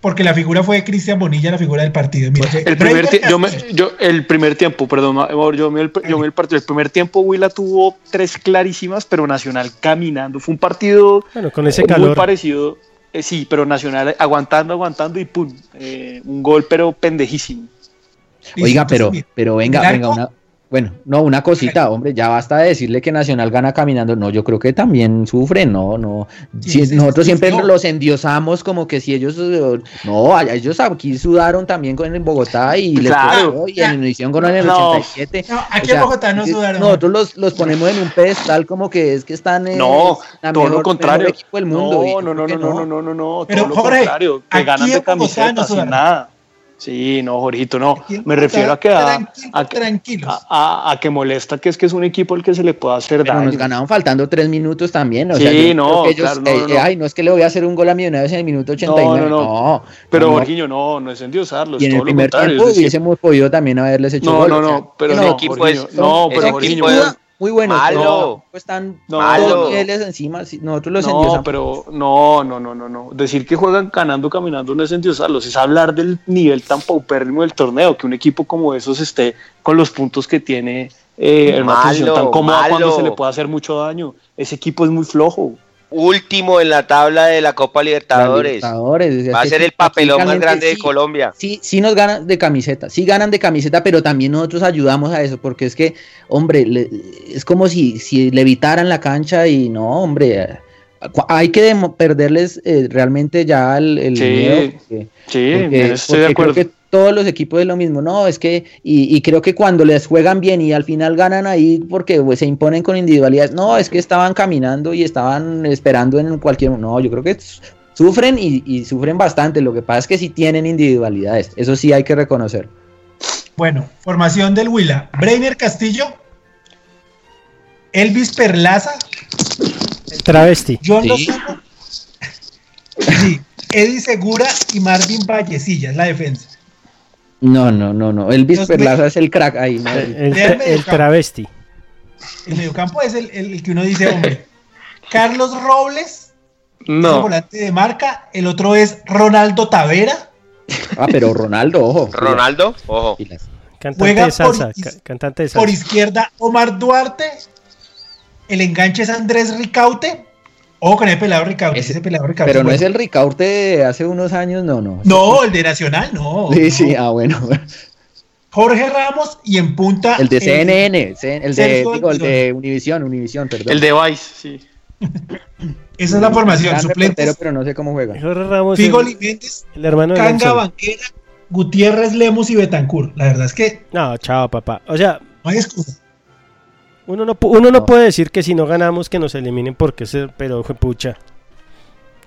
porque la figura fue Cristian Bonilla, la figura del partido. Mire, El primer, Braithwaite tie- yo me- Castro. yo- el primer tiempo, perdón, yo me el, yo me el partido. El primer tiempo Huila tuvo tres clarísimas, pero Nacional caminando. Fue un partido Bueno, con ese muy calor. parecido. eh, sí, pero Nacional aguantando, aguantando y pum. eh, un gol, pero pendejísimo. Oiga, pero, pero venga, venga, una, bueno, no, una cosita, hombre, ya basta de decirle que Nacional gana caminando, no, yo creo que también sufre, no, no, Si- sí, nosotros sí, siempre no. los endiosamos como que si ellos, no, ellos aquí sudaron también con el Bogotá y les Claro. costó, y en hicieron con el No. 87. No, aquí O en Bogotá no sudaron. Nosotros los, los ponemos en un pedestal como que es que están en No, la todo mejor- lo contrario. mejor equipo del mundo. No, no, no, no, no, no, no, no, Pero, todo lo Jorge, contrario, que ganan de camiseta sin nada. Sí, no, Jorgito, no. Me refiero a que, a, tranquilo, a a- a- que molesta que es que es un equipo al que se le pueda hacer Pero daño. nos ganaron faltando tres minutos también. O Sí, sea, no, ellos, claro, no, eh, no, no. Ay, no es que le voy a hacer un gol a Millonarios en el minuto 89. no, no. Pero no, no. Jorginho, no, no es endiosarlos, Y en todo el primer tiempo hubiésemos podido también haberles hecho no, gol. no, o sea, no, pero no, equipo Jorginho, es- no, pero equipo Jorginho, es- muy bueno. Malo. pero están No, todos los niveles encima. Nosotros los no, pero no, no, no, no, no. Decir que juegan ganando, caminando no es endiosarlos, es hablar del nivel tan paupérrimo del torneo, que un equipo como esos esté con los puntos que tiene eh, en una Malo, posición tan cómoda cuando malo. se le puede hacer mucho daño. Ese equipo es muy flojo. Último en la tabla de la Copa Libertadores. Libertadores, o sea, Va a ser el papelón más grande de. Colombia. Sí, sí nos ganan de camiseta, sí ganan de camiseta, pero también nosotros ayudamos a eso, porque es que, hombre, le- es como si, si le evitaran la cancha y no, hombre, hay que demo- perderles eh, realmente ya el, el Sí, miedo, porque- Sí, porque, estoy de creo acuerdo. que todos los equipos es lo mismo, no, es que, y, y creo que cuando les juegan bien y al final ganan ahí porque pues, se imponen con individualidades, no, es que estaban caminando y estaban esperando en cualquier, no, yo creo que sufren y, y sufren bastante, lo que pasa es que sí tienen individualidades, eso sí hay que reconocer. Bueno, formación del Huila. Breiner Castillo, Elvis Perlaza, travesti. John Sí. Lozano, sí, Eddie Segura y Marvin Vallecilla, es la defensa. No, no, no, no, Elvis Perlaza es el crack ahí, ¿no? El, el- el travesti. El mediocampo es el, el que uno dice, hombre. Carlos Robles, No, volante de marca. El otro es Ronaldo Tavera. Ah, pero Ronaldo, ojo. Ronaldo, ojo. Cantante Juega de salsa. por- ca- cantante de Por salsa. izquierda, Omar Duarte. El enganche es Andrés Ricaute. Ojo con el pelado Ricaute. Ese- Ese, pelado Ricaute. Pero no bueno. es el Ricaurte de hace unos años, no, no. No, el de Nacional, no. Sí, no. sí, ah, bueno. Jorge Ramos y en punta. El de CNN, el de, digo, el de Univisión, Univisión, perdón. el de Vice, sí. Esa es la formación. Suplentes. pero no sé cómo juega. Jorge Ramos, Figo el, Liméndez, el hermano de Canga. Banquera, Gutiérrez Lemos y Betancur. La verdad es que No, chao, papá. O sea, no hay excusa. Uno no, uno no No. puede decir que si no ganamos que nos eliminen porque se, pero pucha.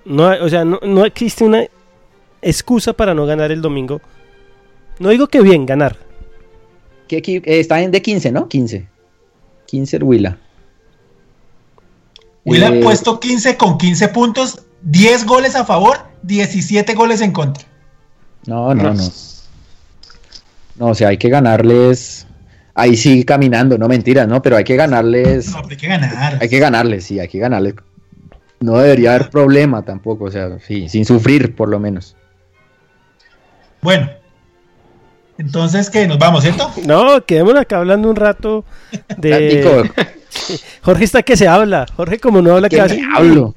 No, o sea, no, no existe una excusa para no ganar el domingo. No digo que bien ganar. ¿Qué eh, está en de 15, ¿no? 15. 15 el Huila. Huila Eh, puesto 15 con 15 puntos, 10 goles a favor, 17 goles en contra. No, no, no. No, o sea, hay que ganarles. Ahí sí caminando, no mentiras, ¿no? Pero hay que ganarles. No, pero hay que ganar. Hay que ganarles, sí, hay que ganarles. No debería haber problema tampoco, o sea, sí, sin sufrir por lo menos. Bueno, entonces que nos vamos, ¿cierto? No, quedémonos acá hablando un rato de... Jorge está que se habla. Jorge como no habla ¿qué me hablo?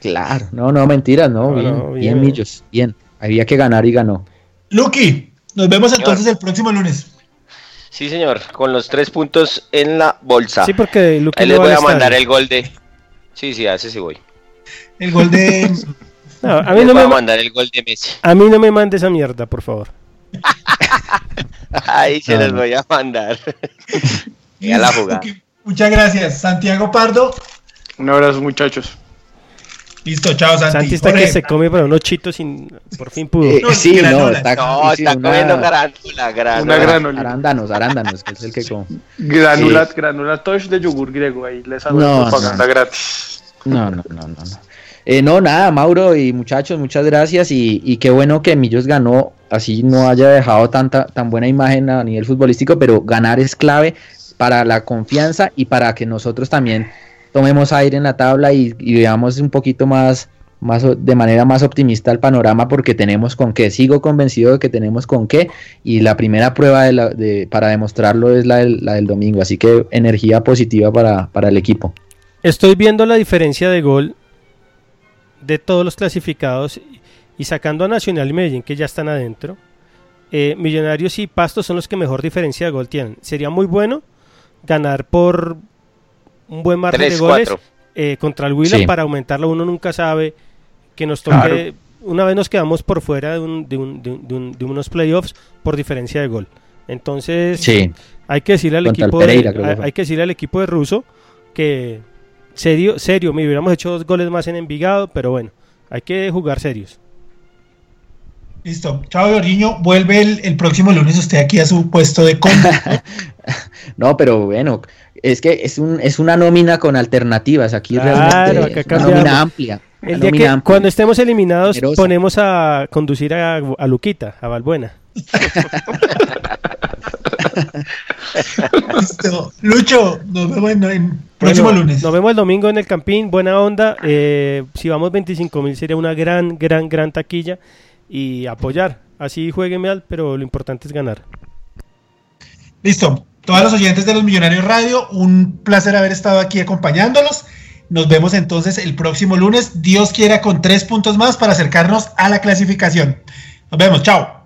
Claro, no, no, mentiras, no, bien, bien. bien, Millos, bien. Había que ganar y ganó. Lucky, nos vemos entonces el próximo lunes. Sí, señor, con los tres puntos en la bolsa. Sí, porque Luque Ahí les voy a mandar el gol de. Sí, sí, a ese sí voy. El gol de. No, a mí Les no voy me a ma- mandar el gol de Messi. a mí no me mande esa mierda, por favor. Ahí se No, los voy a mandar. Y a la jugada. Muchas gracias. Santiago Pardo. Un abrazo, muchachos. Listo, chao, Santi. Santi está Jorge, que se come para unos chitos y por fin pudo. Eh, No, sí, no, está, No, sí, está una- comiendo. Una granolina. Arándanos, arándanos, que es el que come. Granula, granula touch de yogur griego. Ahí les hago No, propaganda no. gratis. No, no, no, no. No, Eh, no nada, Mauro y muchachos, muchas gracias y, y qué bueno que Millos ganó, así no haya dejado tanta tan buena imagen a nivel futbolístico, pero ganar es clave para la confianza y para que nosotros también tomemos aire en la tabla y, veamos un poquito más, más de manera más optimista el panorama porque tenemos con qué, sigo convencido de que tenemos con qué y la primera prueba para demostrarlo es la del, domingo, así que energía positiva para, el equipo. Estoy viendo la diferencia de gol de todos los clasificados y sacando a Nacional y Medellín que ya están adentro. eh, Millonarios y Pastos son los que mejor diferencia de gol tienen. Sería muy bueno ganar por un buen margen de 3, goles 4. eh, contra el Huila Sí. para aumentarlo. Uno nunca sabe que nos toque. Claro. Una vez nos quedamos por fuera de, un- de un- de un- de un- de unos playoffs por diferencia de gol. Entonces, Sí. hay que decirle al Contra equipo Pereira, de, hay, que decirle al equipo de Russo que serio, serio, me hubiéramos hecho dos goles más en Envigado, pero bueno, hay que jugar serios. Listo. Chao, Jorginho. Vuelve el, el próximo lunes usted aquí a su puesto de conductor. No, pero bueno, es que es, un, es una nómina con alternativas. Aquí Claro, realmente acá es una nómina amplia. El día que amplia. cuando estemos eliminados Generosa. ponemos a conducir a, a Luquita, a Valbuena. Listo. Lucho, nos vemos en, en próximo Bueno, lunes. Nos vemos el domingo en el Campín, buena onda. eh, si vamos 25 mil sería una gran, gran, gran taquilla y apoyar. Así juegue mal, pero lo importante es ganar. Listo. Todos los oyentes de los Millonarios Radio, un placer haber estado aquí acompañándolos. Nos vemos entonces el próximo lunes, Dios quiera, con tres puntos más para acercarnos a la clasificación. Nos vemos, chao.